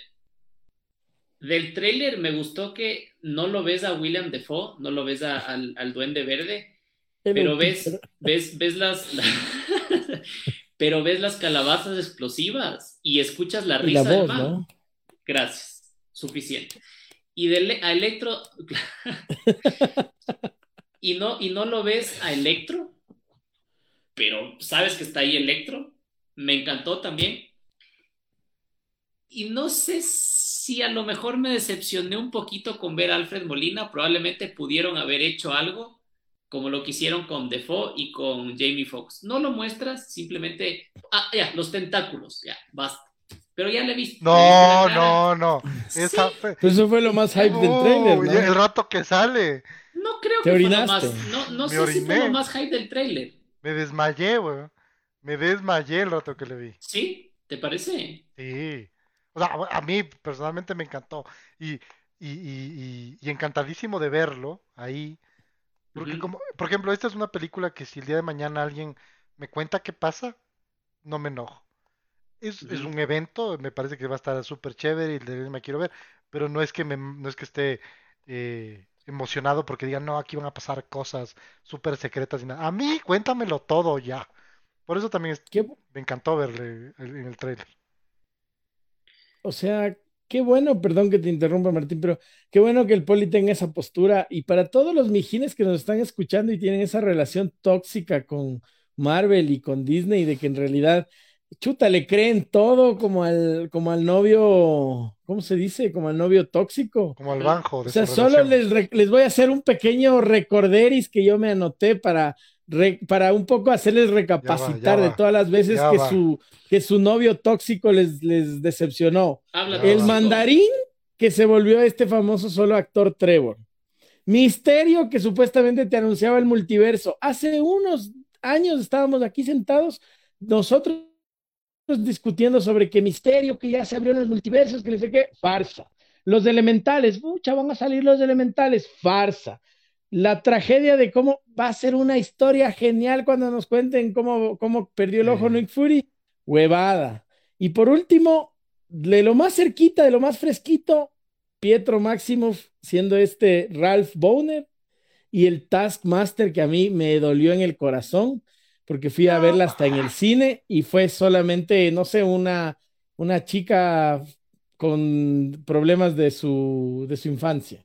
del tráiler me gustó que no lo ves a William Defoe, no lo ves a- al, al Duende Verde, pero ves, ves, ves las, pero ves las calabazas explosivas y escuchas la la risa del voz, man. ¿no? Gracias, suficiente. Y de Le- a Electro, y no, y no lo ves a Electro, pero sabes que está ahí Electro. Me encantó también. Y no sé si a lo mejor me decepcioné un poquito con ver a Alfred Molina. Probablemente pudieron haber hecho algo como lo que hicieron con Defoe y con Jamie Foxx. No lo muestras, simplemente. Ah, ya, los tentáculos, ya, basta. Pero ya le visto No, no, no. Sí, Esa fue. Eso fue lo más hype del trailer, ¿no? el rato que sale. no creo Te que fue lo orinaste. más. No, no sé si fue lo más hype del tráiler. Me desmayé, weón. Me desmayé el rato que le vi. ¿Sí? ¿Te parece? Sí. O sea, a mí personalmente me encantó. Y, y, y, y- y encantadísimo de verlo ahí. Porque como, por ejemplo, esta es una película que si el día de mañana alguien me cuenta qué pasa, no me enojo. Es, es un evento, me parece que va a estar súper chévere y de me quiero ver, pero no es que me, no es que esté eh, emocionado porque digan, no, aquí van a pasar cosas súper secretas y nada. A mí, cuéntamelo todo ya. Por eso también es- me encantó verle en el trailer. o sea, qué bueno, perdón que te interrumpa, Martín, pero qué bueno que el Poli tenga esa postura. Y para todos los mijines que nos están escuchando y tienen esa relación tóxica con Marvel y con Disney, de que en realidad, chuta, le creen todo como al, como al novio, ¿cómo se dice? Como al novio tóxico. Como al banjo O sea, solo les, les voy a hacer un pequeño recorderis que yo me anoté para, re- para un poco hacerles recapacitar de va, todas las veces ya que va. su, que su novio tóxico les, les decepcionó. Habla El mandarín que se volvió este famoso solo actor Trevor. Misterio que supuestamente te anunciaba el multiverso. Hace unos años estábamos aquí sentados, nosotros discutiendo sobre que Misterio, que ya se abrió en los multiversos, que no sé qué, farsa. Los elementales, mucha, van a salir los elementales, farsa. La tragedia de cómo va a ser una historia genial cuando nos cuenten cómo, cómo perdió el ojo. Nick Fury, huevada. Y por último, de lo más cerquita, de lo más fresquito, Pietro Maximoff siendo este Ralph Boner y el Taskmaster que a mí me dolió en el corazón porque fui a verla hasta en el cine y fue solamente, no sé, una, una chica con problemas de su, de su infancia.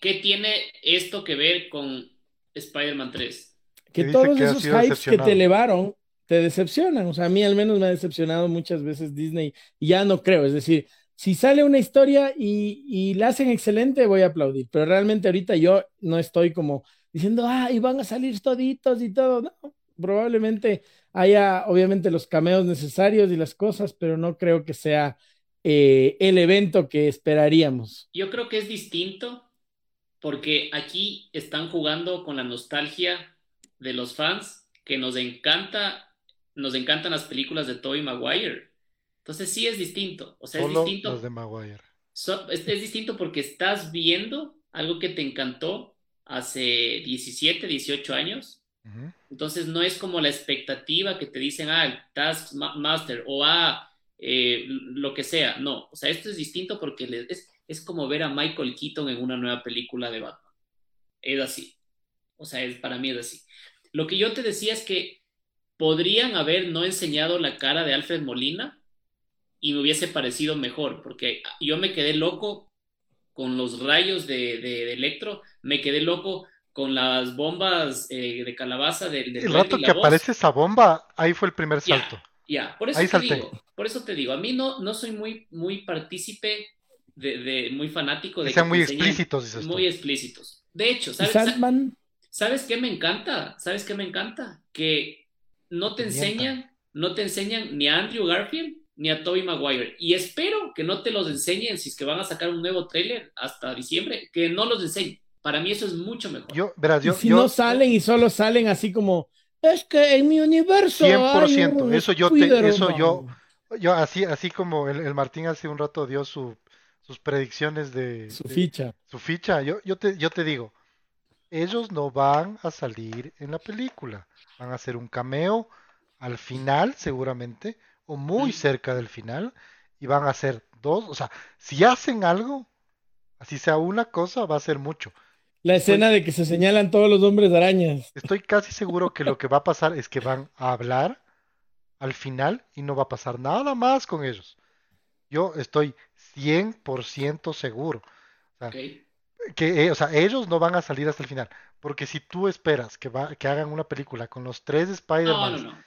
¿Qué tiene esto que ver con Spider-Man 3? Que todos que esos hypes que te elevaron te decepcionan. O sea, a mí al menos me ha decepcionado muchas veces Disney y ya no creo. Es decir, si sale una historia y, y la hacen excelente, voy a aplaudir. Pero realmente ahorita yo no estoy como diciendo, ah, y van a salir toditos y todo. No, probablemente haya obviamente los cameos necesarios y las cosas, pero no creo que sea eh, el evento que esperaríamos. Yo creo que es distinto porque aquí están jugando con la nostalgia de los fans que nos encanta, nos encantan las películas de Tobey Maguire. Entonces sí es distinto, o sea, es distinto, los de Maguire. so- es, es distinto porque estás viendo algo que te encantó hace 17, 18 años. Entonces no es como la expectativa que te dicen, ah, Taskmaster o ah, eh, lo que sea. No, o sea, esto es distinto porque le- es, es como ver a Michael Keaton en una nueva película de Batman. Es así. O sea, es, para mí es así. Lo que yo te decía es que podrían haber no enseñado la cara de Alfred Molina y me hubiese parecido mejor, porque yo me quedé loco con los rayos de, de, Electro, me quedé loco con las bombas eh, de calabaza del... el rato que aparece esa bomba, ahí fue el primer salto. Ya, por eso te digo, por eso te digo, a mí no, no soy muy, muy partícipe de, muy fanático de que sean muy explícitos, muy explícitos. De hecho, ¿sabes, ¿sabes qué me encanta? ¿Sabes qué me encanta? Que no te enseñan, no te enseñan ni a Andrew Garfield ni a Tobey Maguire. Y espero que no te los enseñen si es que van a sacar un nuevo tráiler hasta diciembre, que no los enseñen. Para mí eso es mucho mejor. Yo, verás, yo, si no salen y solo salen así como, es que en mi universo. 100%, eso yo, te, eso yo, yo así, así como el, Martín hace un rato dio su, sus predicciones de su ficha. Su ficha, yo, yo, te, yo te digo, ellos no van a salir en la película, van a hacer un cameo al final seguramente o muy cerca del final y van a hacer dos, o sea, si hacen algo, así sea una cosa, va a ser mucho. La escena de que se señalan todos los hombres de arañas. Estoy casi seguro que lo que va a pasar es que van a hablar al final y no va a pasar nada más con ellos. Yo estoy 100% seguro. que, eh, o sea, ellos no van a salir hasta el final. Porque si tú esperas que, va, que hagan una película con los tres Spider-Man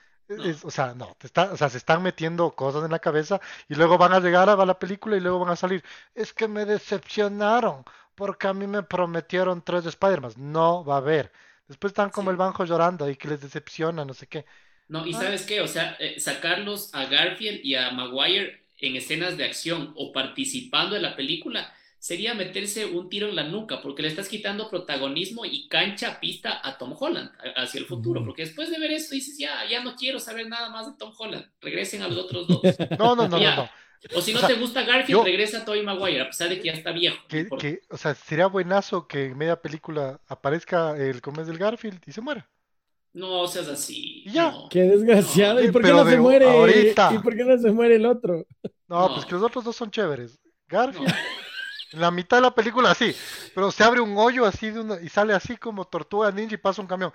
o sea, no, te está, o sea, se están metiendo cosas en la cabeza y luego van a llegar a la película y luego van a salir. Es que me decepcionaron porque a mí me prometieron tres Spider-Man. No va a haber. Después están como el banjo llorando y que les decepciona, no sé qué. No, y sabes qué, o sea, eh, sacarlos a Garfield y a Maguire en escenas de acción o participando en la película sería meterse un tiro en la nuca, porque le estás quitando protagonismo y cancha, pista a Tom Holland hacia el futuro, porque después de ver esto dices, ya, ya no quiero saber nada más de Tom Holland, regresen a los otros dos. No, no, no, no, O si no te gusta Garfield, regresa a Tobey Maguire, a pesar de que ya está viejo. Que, o sea, sería buenazo que en media película aparezca el comes del Garfield y se muera. No seas así. ya. Qué desgraciado. ¿Y por qué no se muere? ¿Y por qué no se muere el otro? No, pues que los otros dos son chéveres. Garfield. En la mitad de la película así, pero se abre un hoyo así de una, y sale así como tortuga ninja y pasa un camión.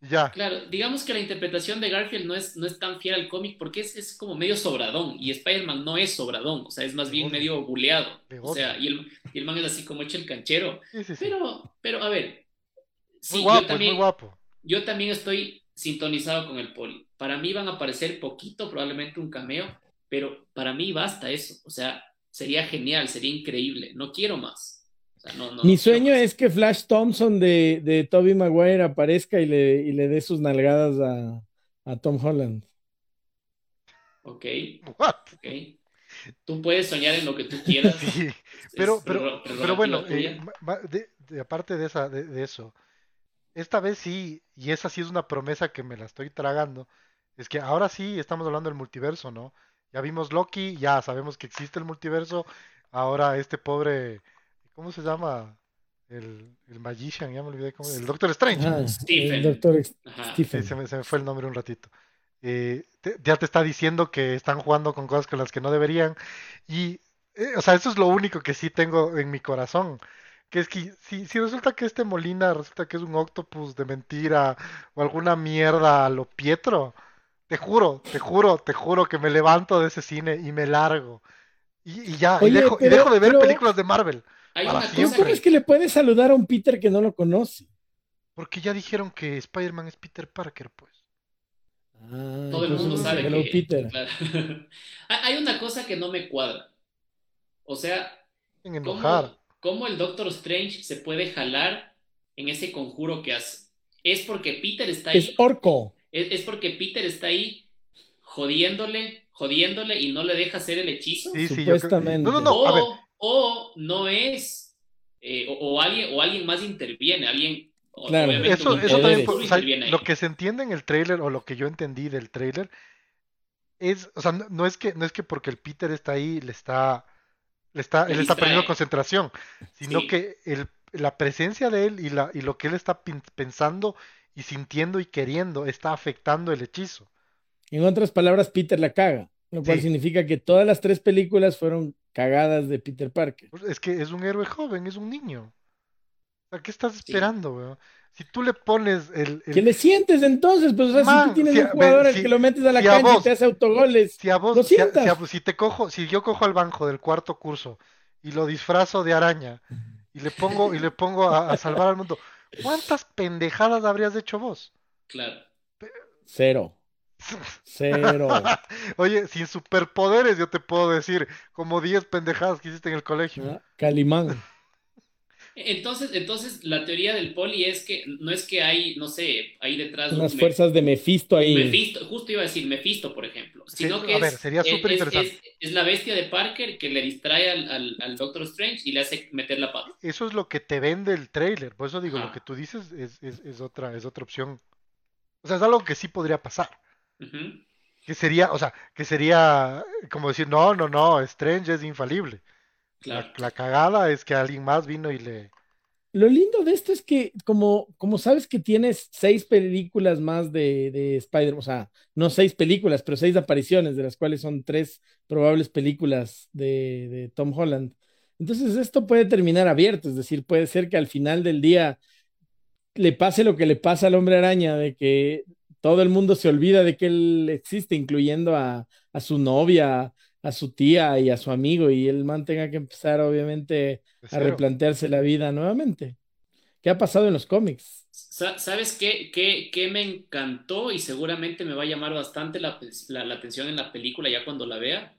Ya. Claro, digamos que la interpretación de Garfield no es, no es tan fiel al cómic porque es, es como medio sobradón y Spider-Man no es sobradón, o sea, es más bien medio buleado. O sea, y el, y el, man es así como hecho el canchero. pero, pero a ver. Muy guapo, yo también, muy guapo. Yo también estoy sintonizado con el poli. Para mí van a aparecer poquito, probablemente un cameo, pero para mí basta eso. O sea, sería genial, sería increíble. No quiero más. Mi sueño es que Flash Thompson de, de Toby Maguire aparezca y le, y le dé sus nalgadas a, a Tom Holland. Ok. Tú puedes soñar en lo que tú quieras. pero, pero, pero, bueno, eh, aparte de, esa, de, eso, esta vez sí, y esa sí es una promesa que me la estoy tragando, es que ahora sí estamos hablando del multiverso, ¿no? Ya vimos Loki, ya sabemos que existe el multiverso. Ahora este pobre, ¿cómo se llama? El, el Magician, ya me olvidé cómo, el Doctor Strange. Ah, el Doctor Stephen. se, me, fue el nombre un ratito. Eh, ya te está diciendo que están jugando con cosas con las que no deberían. Y, eh, o sea, eso es lo único que sí tengo en mi corazón. Que es que si, si resulta que este Molina resulta que es un octopus de mentira o alguna mierda a lo Pietro, te juro, te juro, te juro que me levanto de ese cine y me largo. Y, ya, y, dejo, de ver películas de Marvel. ¿Cómo es que le puedes saludar a un Peter que no lo conoce? Porque ya dijeron que Spider-Man es Peter Parker, pues. Ah, Todo el mundo sabe que... Peter. Hay una cosa que no me cuadra. O sea, en enojar. ¿cómo, el Doctor Strange se puede jalar en ese conjuro que hace? Es porque Peter está ahí. Es orco es, porque Peter está ahí jodiéndole, jodiéndole y no le deja hacer el hechizo. Sí, sí, Supuestamente. No, no, no, o, o no es, eh, o, alguien, o alguien más interviene, alguien Claro. Eso, eso también, o sea, lo que se entiende en el trailer o lo que yo entendí del trailer es, o sea, no, es que no es que porque el Peter está ahí le está le está él está perdiendo concentración, sino que el, la presencia de él y la y lo que él está pensando y sintiendo y queriendo está afectando el hechizo. En otras palabras, Peter la caga, lo cual significa que todas las tres películas fueron cagadas de Peter Parker. Pues es que es un héroe joven, es un niño. ¿A qué estás esperando, weón? Si tú le pones el, el- ¿Qué le sientes entonces? Pues o sea, si tú tienes si un jugador al que lo metes a la si a cancha y te hace autogoles. si a vos, lo si, a- sientas. si a- si te cojo, si yo cojo al banjo del cuarto curso y lo disfrazo de araña y le pongo y le pongo a, a salvar al mundo, ¿cuántas pendejadas habrías hecho vos? Claro. Cero. Cero. Oye, sin superpoderes yo te puedo decir como 10 pendejadas que hiciste en el colegio. Ah, Calimán. Entonces, entonces, la teoría del poli es que no es que hay, no sé, hay detrás Unas fuerzas de Mefisto ahí. Justo iba a decir Mefisto, por ejemplo, sino Sí, que a es, ver, sería súper es- interesante. es- es la bestia de Parker que le distrae al, al, al Doctor Strange y le hace meter la pata. Eso es lo que te vende el trailer. Por eso digo, lo que tú dices es, es, es otra, es otra opción. O sea, es algo que sí podría pasar. Que sería, o sea, que sería como decir, no, no, no, Strange es infalible. Claro. La, la cagada es que alguien más vino y le... Lo lindo de esto es que, como, como sabes que tienes seis películas más de, de Spider-Man, o sea, no seis películas, pero seis apariciones, de las cuales son tres probables películas de, de Tom Holland. Entonces, esto puede terminar abierto, es decir, puede ser que al final del día le pase lo que le pasa al hombre araña, de que todo el mundo se olvida de que él existe, incluyendo a, a su novia, a su tía y a su amigo, y el man tenga que empezar, obviamente, a replantearse la vida nuevamente. ¿Qué ha pasado en los cómics? Sa- ¿Sabes qué, qué, qué me encantó y seguramente me va a llamar bastante la, la- la atención en la película ya cuando la vea?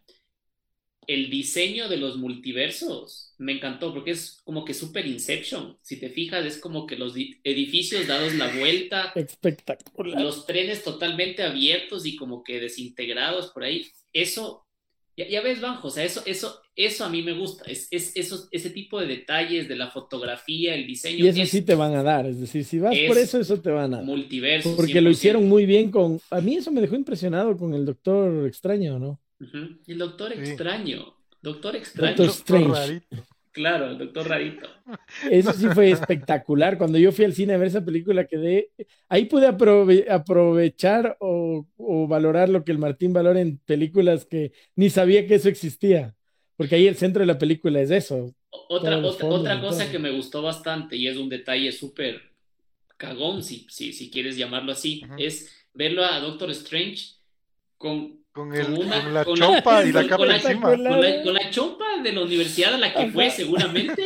El diseño de los multiversos me encantó porque es como que super Inception. Si te fijas, es como que los di- edificios dados la vuelta, Espectacular. los trenes totalmente abiertos y como que desintegrados por ahí. Eso, ya, ya ves, Banjo, o sea, eso, eso, eso a mí me gusta. Es, es, esos- ese tipo de detalles de la fotografía, el diseño, Y eso es sí te van a dar, es decir, si vas Es por eso, eso te van a dar. multiverso. Porque lo 100%. hicieron muy bien con... A mí eso me dejó impresionado con el Doctor Extraño, ¿no? El doctor Sí. extraño. Doctor extraño. Doctor Strange. Claro, el doctor rarito. Eso sí fue espectacular. Cuando yo fui al cine a ver esa película, quedé... Ahí pude aprove- aprovechar o, o valorar lo que el Martín valora en películas que ni sabía que eso existía. Porque ahí el centro de la película es eso. Otra, fondos cosa que me gustó bastante y es un detalle súper cagón, si, si, si quieres llamarlo así, es verlo a Doctor Strange con, Con, el, con una- con la con la- chompa y la capa con la- encima. con con la, con la chompa de la universidad a la que fue seguramente,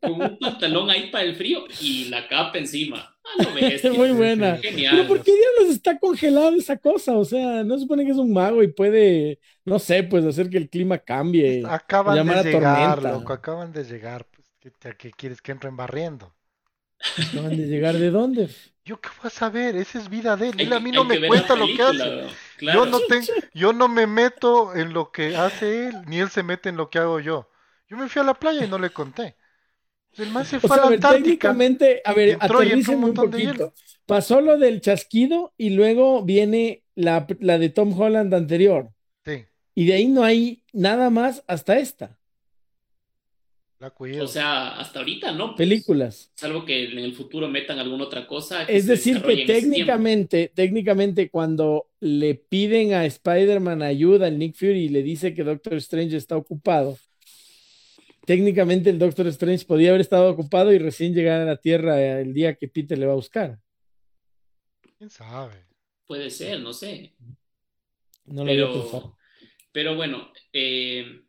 con un pantalón ahí para el frío y la capa encima. Ah, no bestia. Muy buena. Genial. Pero ¿por qué diablos está congelado esa cosa? O sea, no se supone que es un mago y puede, no sé, pues hacer que el clima cambie. Acaban llamar de a llegar, tormenta. loco, acaban de llegar. Pues, ¿qué, qué quieres que entren barriendo? Acaban de llegar de dónde? Yo qué voy a saber, esa es vida de él. Hay Él a mí no me ver cuenta lo que hace. Yo no, ten- yo no me meto en lo que hace él, ni él se mete en lo que hago yo. Yo me fui a la playa y no le conté. El man se O fue sea, a la ver, técnicamente, a ver, entró un un montón de poquito. hielo. Pasó lo del chasquido y luego viene la, la de Tom Holland anterior. Sí, Y de ahí no hay nada más hasta esta. La cuido. O sea, hasta ahorita no. pues. Películas. Salvo que en el futuro metan alguna otra cosa. que Es decir, que técnicamente, técnicamente cuando le piden a Spider-Man ayuda al Nick Fury y le dice que Doctor Strange está ocupado, técnicamente el Doctor Strange podía haber estado ocupado y recién llegar a la Tierra el día que Peter le va a buscar. ¿Quién sabe? Puede ser, no sé. No lo Pero, pero bueno, eh,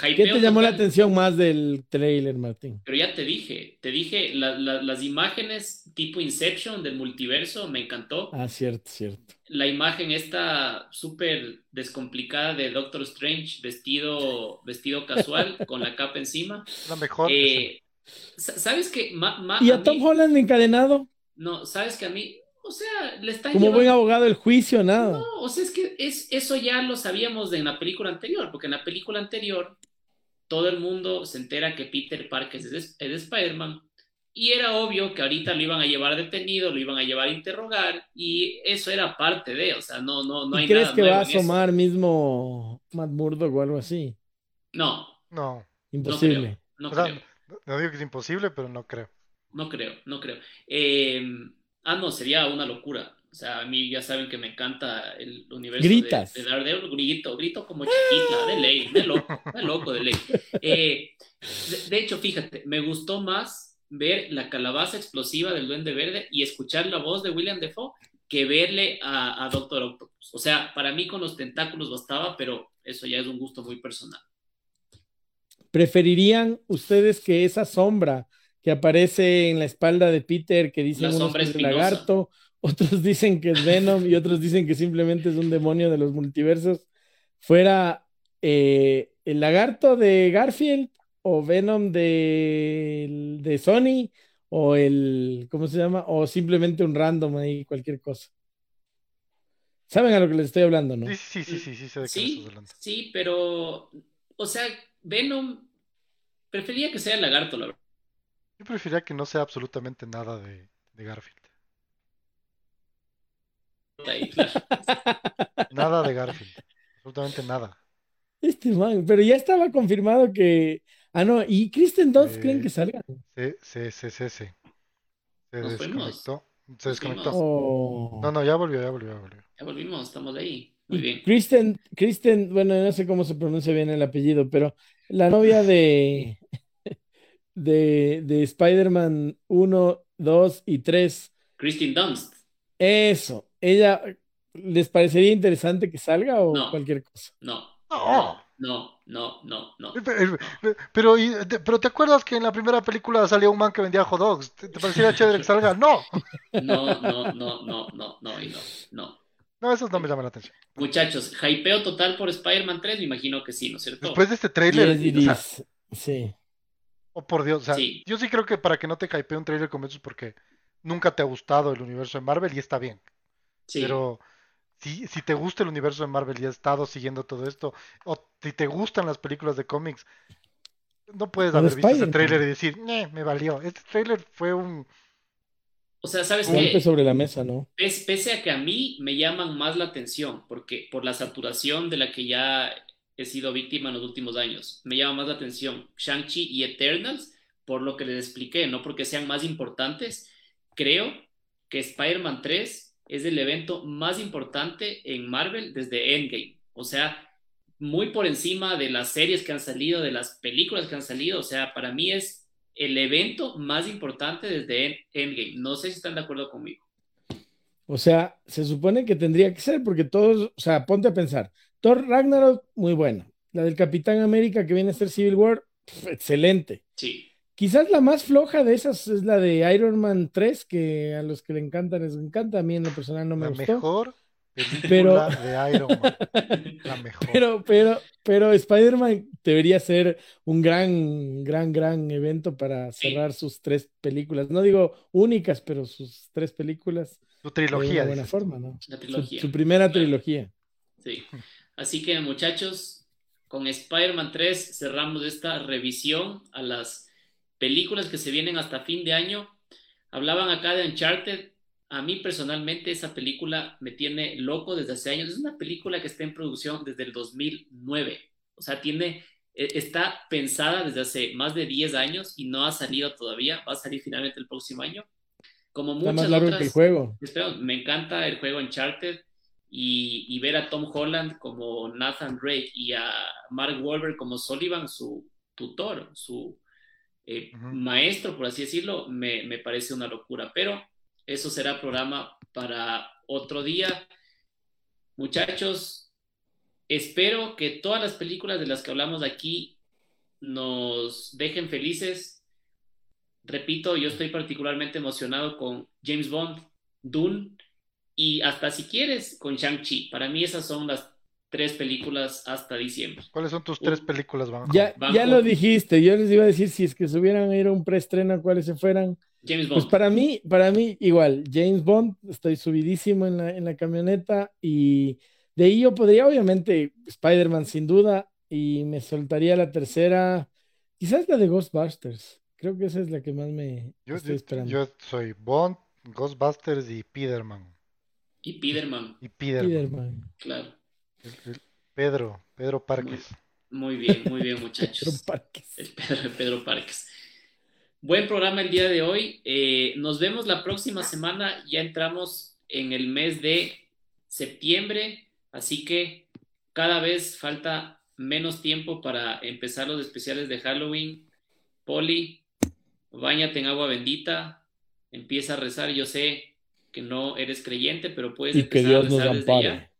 ¿Qué te llamó la atención más del trailer, Martín? Pero ya te dije, te dije, la- la- las imágenes tipo Inception del multiverso me encantó. Ah, cierto, cierto. La imagen esta súper descomplicada de Doctor Strange vestido, vestido casual con la capa encima. La mejor. Eh, sa- ¿sabes qué? Ma- ma- ¿Y a a Tom mí- Holland encadenado? no, ¿sabes que a mí? O sea, le están Como buen abogado del juicio, nada. No, o sea, es que es, eso ya lo sabíamos de en la película anterior, porque en la película anterior todo el mundo se entera que Peter Parker es, es Spider-Man y era obvio que ahorita lo iban a llevar detenido, lo iban a llevar a interrogar y eso era parte de, o sea, no, no, no ¿Y hay crees nada que va a eso. asomar mismo Matt Murdock o algo así? No, No, no Imposible. creo, no O sea, creo, no digo que es imposible, pero no creo. no creo, no creo. Eh, ah, no, sería una locura. O sea, a mí ya saben que me encanta el universo de- Gritas. de, Daredevil, grito, grito como chiquita, de ley, de loco, de loco, de ley. Eh, de, de hecho, fíjate, me gustó más ver la calabaza explosiva del Duende Verde y escuchar la voz de William Defoe que verle a, a Doctor Octopus. O sea, para mí con los tentáculos bastaba, pero eso ya es un gusto muy personal. ¿Preferirían ustedes que esa sombra que aparece en la espalda de Peter, que dicen La unos sombra que es espinosa. lagarto, otros dicen que es Venom y otros dicen que simplemente es un demonio de los multiversos, fuera eh, el lagarto de Garfield o Venom de, de Sony o el, ¿cómo se llama? O simplemente un random ahí, cualquier cosa. ¿Saben a lo que les estoy hablando, no? Sí, sí, sí, sí, sí, sé de Sí, sí, pero, o sea, Venom, prefería que sea el lagarto, la verdad. Yo preferiría que no sea absolutamente nada de, de Garfield. Ahí. Nada de Garfield. Absolutamente nada. Este man, pero ya estaba confirmado que. Ah, no, ¿y Kristen Dunst Eh, creen que salga? Se, se, se, se, se. Se Nos fuimos. desconectó. Se desconectó. Oh. No, no, ya volvió, ya volvió, ya volvió. Ya volvimos, estamos ahí. Muy bien. Kristen, Kristen, bueno, no sé cómo se pronuncia bien el apellido, pero la novia de, de, de Spider-Man 1, 2 y 3, Christine Dunst. eso, ella, ¿les parecería interesante que salga o No. cualquier cosa? No. No. No, no, no, no. Pero, pero, y- te- pero ¿te acuerdas que en la primera película salía un man que vendía hot dogs? ¿Te, te parecería chévere que salga? No. No, no, no, no, no, no, y no, no. No, esos no me llaman la atención. Muchachos, hypeo total por Spider-Man 3, me imagino que sí, ¿no es cierto? Después de este trailer, Yes, o sea. Sí. oh por Dios, o sea, Sí. yo sí creo que para que no te hypee un trailer como eso es porque nunca te ha gustado el universo de Marvel y está bien. Sí. Pero si, si te gusta el universo de Marvel y has estado siguiendo todo esto, o si te gustan las películas de cómics, no puedes haber visto ese trailer y decir, "Ñe, me valió. Este trailer fue un... O sea, ¿sabes qué? sobre la mesa, ¿no? Pes- pese a que a mí me llaman más la atención, porque por la saturación de la que ya he sido víctima en los últimos años, me llama más la atención Shang-Chi y Eternals, por lo que les expliqué, no porque sean más importantes. Creo que Spider-Man 3 es el evento más importante en Marvel desde Endgame. O sea, muy por encima de las series que han salido, de las películas que han salido. O sea, para mí es el evento más importante desde End- Endgame. No sé si están de acuerdo conmigo. O sea, se supone que tendría que ser porque todos, o sea, ponte a pensar, Thor Ragnarok, muy buena. La del Capitán América que viene a ser Civil War, excelente. Sí. Quizás la más floja de esas es la de Iron Man 3, que a los que le encantan les encanta, a mí en lo personal no me La gustó. mejor película Pero- de Iron Man. La mejor. Pero, pero, pero Spider-Man debería ser un gran, gran, gran evento para Sí. cerrar sus tres películas. No digo únicas, pero sus tres películas Su de trilogía. una buena dices. forma, ¿no? La Su, trilogía. su primera Claro. trilogía. Sí. Así que muchachos, con Spider-Man 3 cerramos esta revisión a las películas que se vienen hasta fin de año. Hablaban acá de Uncharted. A mí personalmente esa película me tiene loco desde hace años. Es una película que está en producción desde el 2009. O sea, tiene, eh, está pensada desde hace más de 10 años y no ha salido todavía. Va a salir finalmente el próximo año. Como Está muchas más largo otras. que el juego. Espero, me encanta el juego Uncharted y, y ver a Tom Holland como Nathan Drake y a Mark Wahlberg como Sullivan, su tutor, su eh, maestro, por así decirlo, me, me parece una locura. Pero eso será programa para otro día. Muchachos, espero que todas las películas de las que hablamos aquí nos dejen felices. Repito, yo estoy particularmente emocionado con James Bond, Dune y hasta si quieres con Shang-Chi. Para mí esas son las tres películas hasta diciembre. ¿Cuáles son tus tres películas, Banjo? Ya, ya lo dijiste, yo les iba a decir si es que se hubieran a ir a un preestreno, cuáles se fueran. James Pues Bond. para mí, para mí igual, James Bond, estoy subidísimo en la, en la camioneta y de ahí yo podría, obviamente, Spider-Man sin duda y me soltaría la tercera, quizás la de Ghostbusters, creo que esa es la que más me Yo, estoy esperando. yo soy Bond, Ghostbusters y Piderman. Y Piderman, Y Piderman. Spider-Man. claro. Pedro, Pedro Parques. Muy bien, muy bien, Pedro muchachos. Parques. El Pedro, Pedro Parques. Buen programa el día de hoy. Eh, nos vemos la próxima semana. Ya entramos en el mes de septiembre, así que cada vez falta menos tiempo para empezar los especiales de Halloween. Poli, Báñate en agua bendita, empieza a rezar. Yo sé que no eres creyente, pero puedes Y que empezar a Dios nos rezar desde ampare. ya,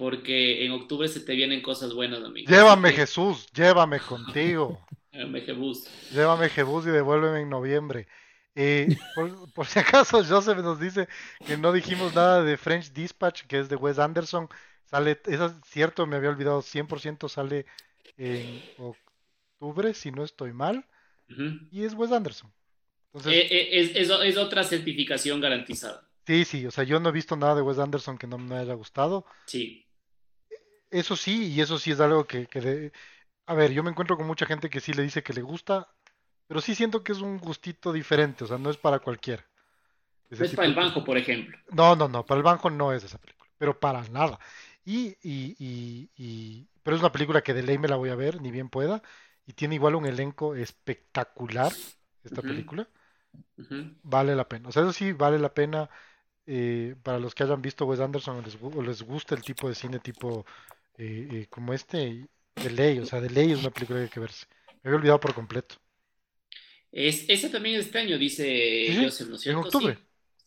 porque en octubre se te vienen cosas buenas, amigo. Llévame Jesús, llévame contigo. hágame Jebús. Llévame Jebus y devuélveme en noviembre. Eh, por, por si acaso, Joseph nos dice que no dijimos nada de French Dispatch, que es de Wes Anderson. Sale, eso es cierto, me había olvidado, 100% sale en octubre, si no estoy mal, y es Wes Anderson. Entonces, Eh, eh, es, es- es otra certificación garantizada. sí, sí, o sea, yo no he visto nada de Wes Anderson que no me haya gustado. Sí. Eso sí, y eso sí es algo que, que de- A ver, yo me encuentro con mucha gente que sí le dice que le gusta, pero sí siento que es un gustito diferente, o sea, no es para cualquiera. Es tipo para el de- banco, por ejemplo. No, no, no, para el banco no es esa película, pero para nada. Y, y, y, y- pero es una película que de ley me la voy a ver, ni bien pueda, y tiene igual un elenco espectacular, esta película. Vale la pena. O sea, eso sí, vale la pena eh, para los que hayan visto Wes Anderson o les, o les gusta el tipo de cine tipo eh, eh, como este, de ley, o sea, de ley es una película que hay que verse. Me había olvidado por completo. Es, ese también es este año, dice Sí, Joseph, ¿no es en cierto? octubre. Sí,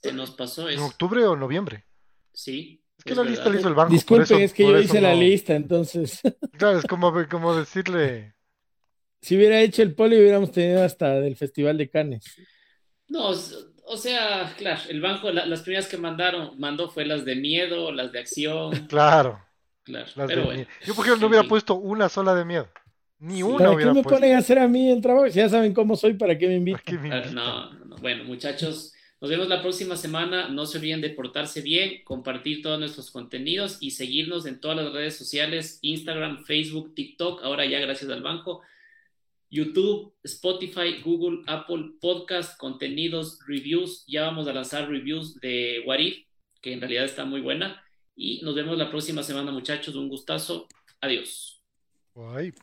se nos pasó En eso. octubre o noviembre. Sí, Es que es la lista la hizo el banco, por Disculpen, eso, es que por yo hice la lista, entonces, Claro, es como, como decirle, si hubiera hecho el poli, hubiéramos tenido hasta del Festival de Cannes. No, o o sea, claro, el banco, la- las primeras que mandaron, mandó fue las de miedo, las de acción, claro, claro. las Pero de bueno. Yo, por ejemplo, no hubiera puesto una sola de miedo. Ni Sí. una ¿Para qué me puesto. ponen a hacer a mí el trabajo? Si ya saben cómo soy, ¿para qué me ¿Para invitan? qué me invitan? No, no, no. Bueno, muchachos, nos vemos la próxima semana. No se olviden de portarse bien, compartir todos nuestros contenidos y seguirnos en todas las redes sociales, Instagram, Facebook, TikTok, ahora ya gracias al banco, YouTube, Spotify, Google, Apple Podcast, contenidos, reviews. Ya vamos a lanzar reviews de What If, que en realidad está muy buena. Y nos vemos la próxima semana, muchachos. Un gustazo. Adiós. Guay.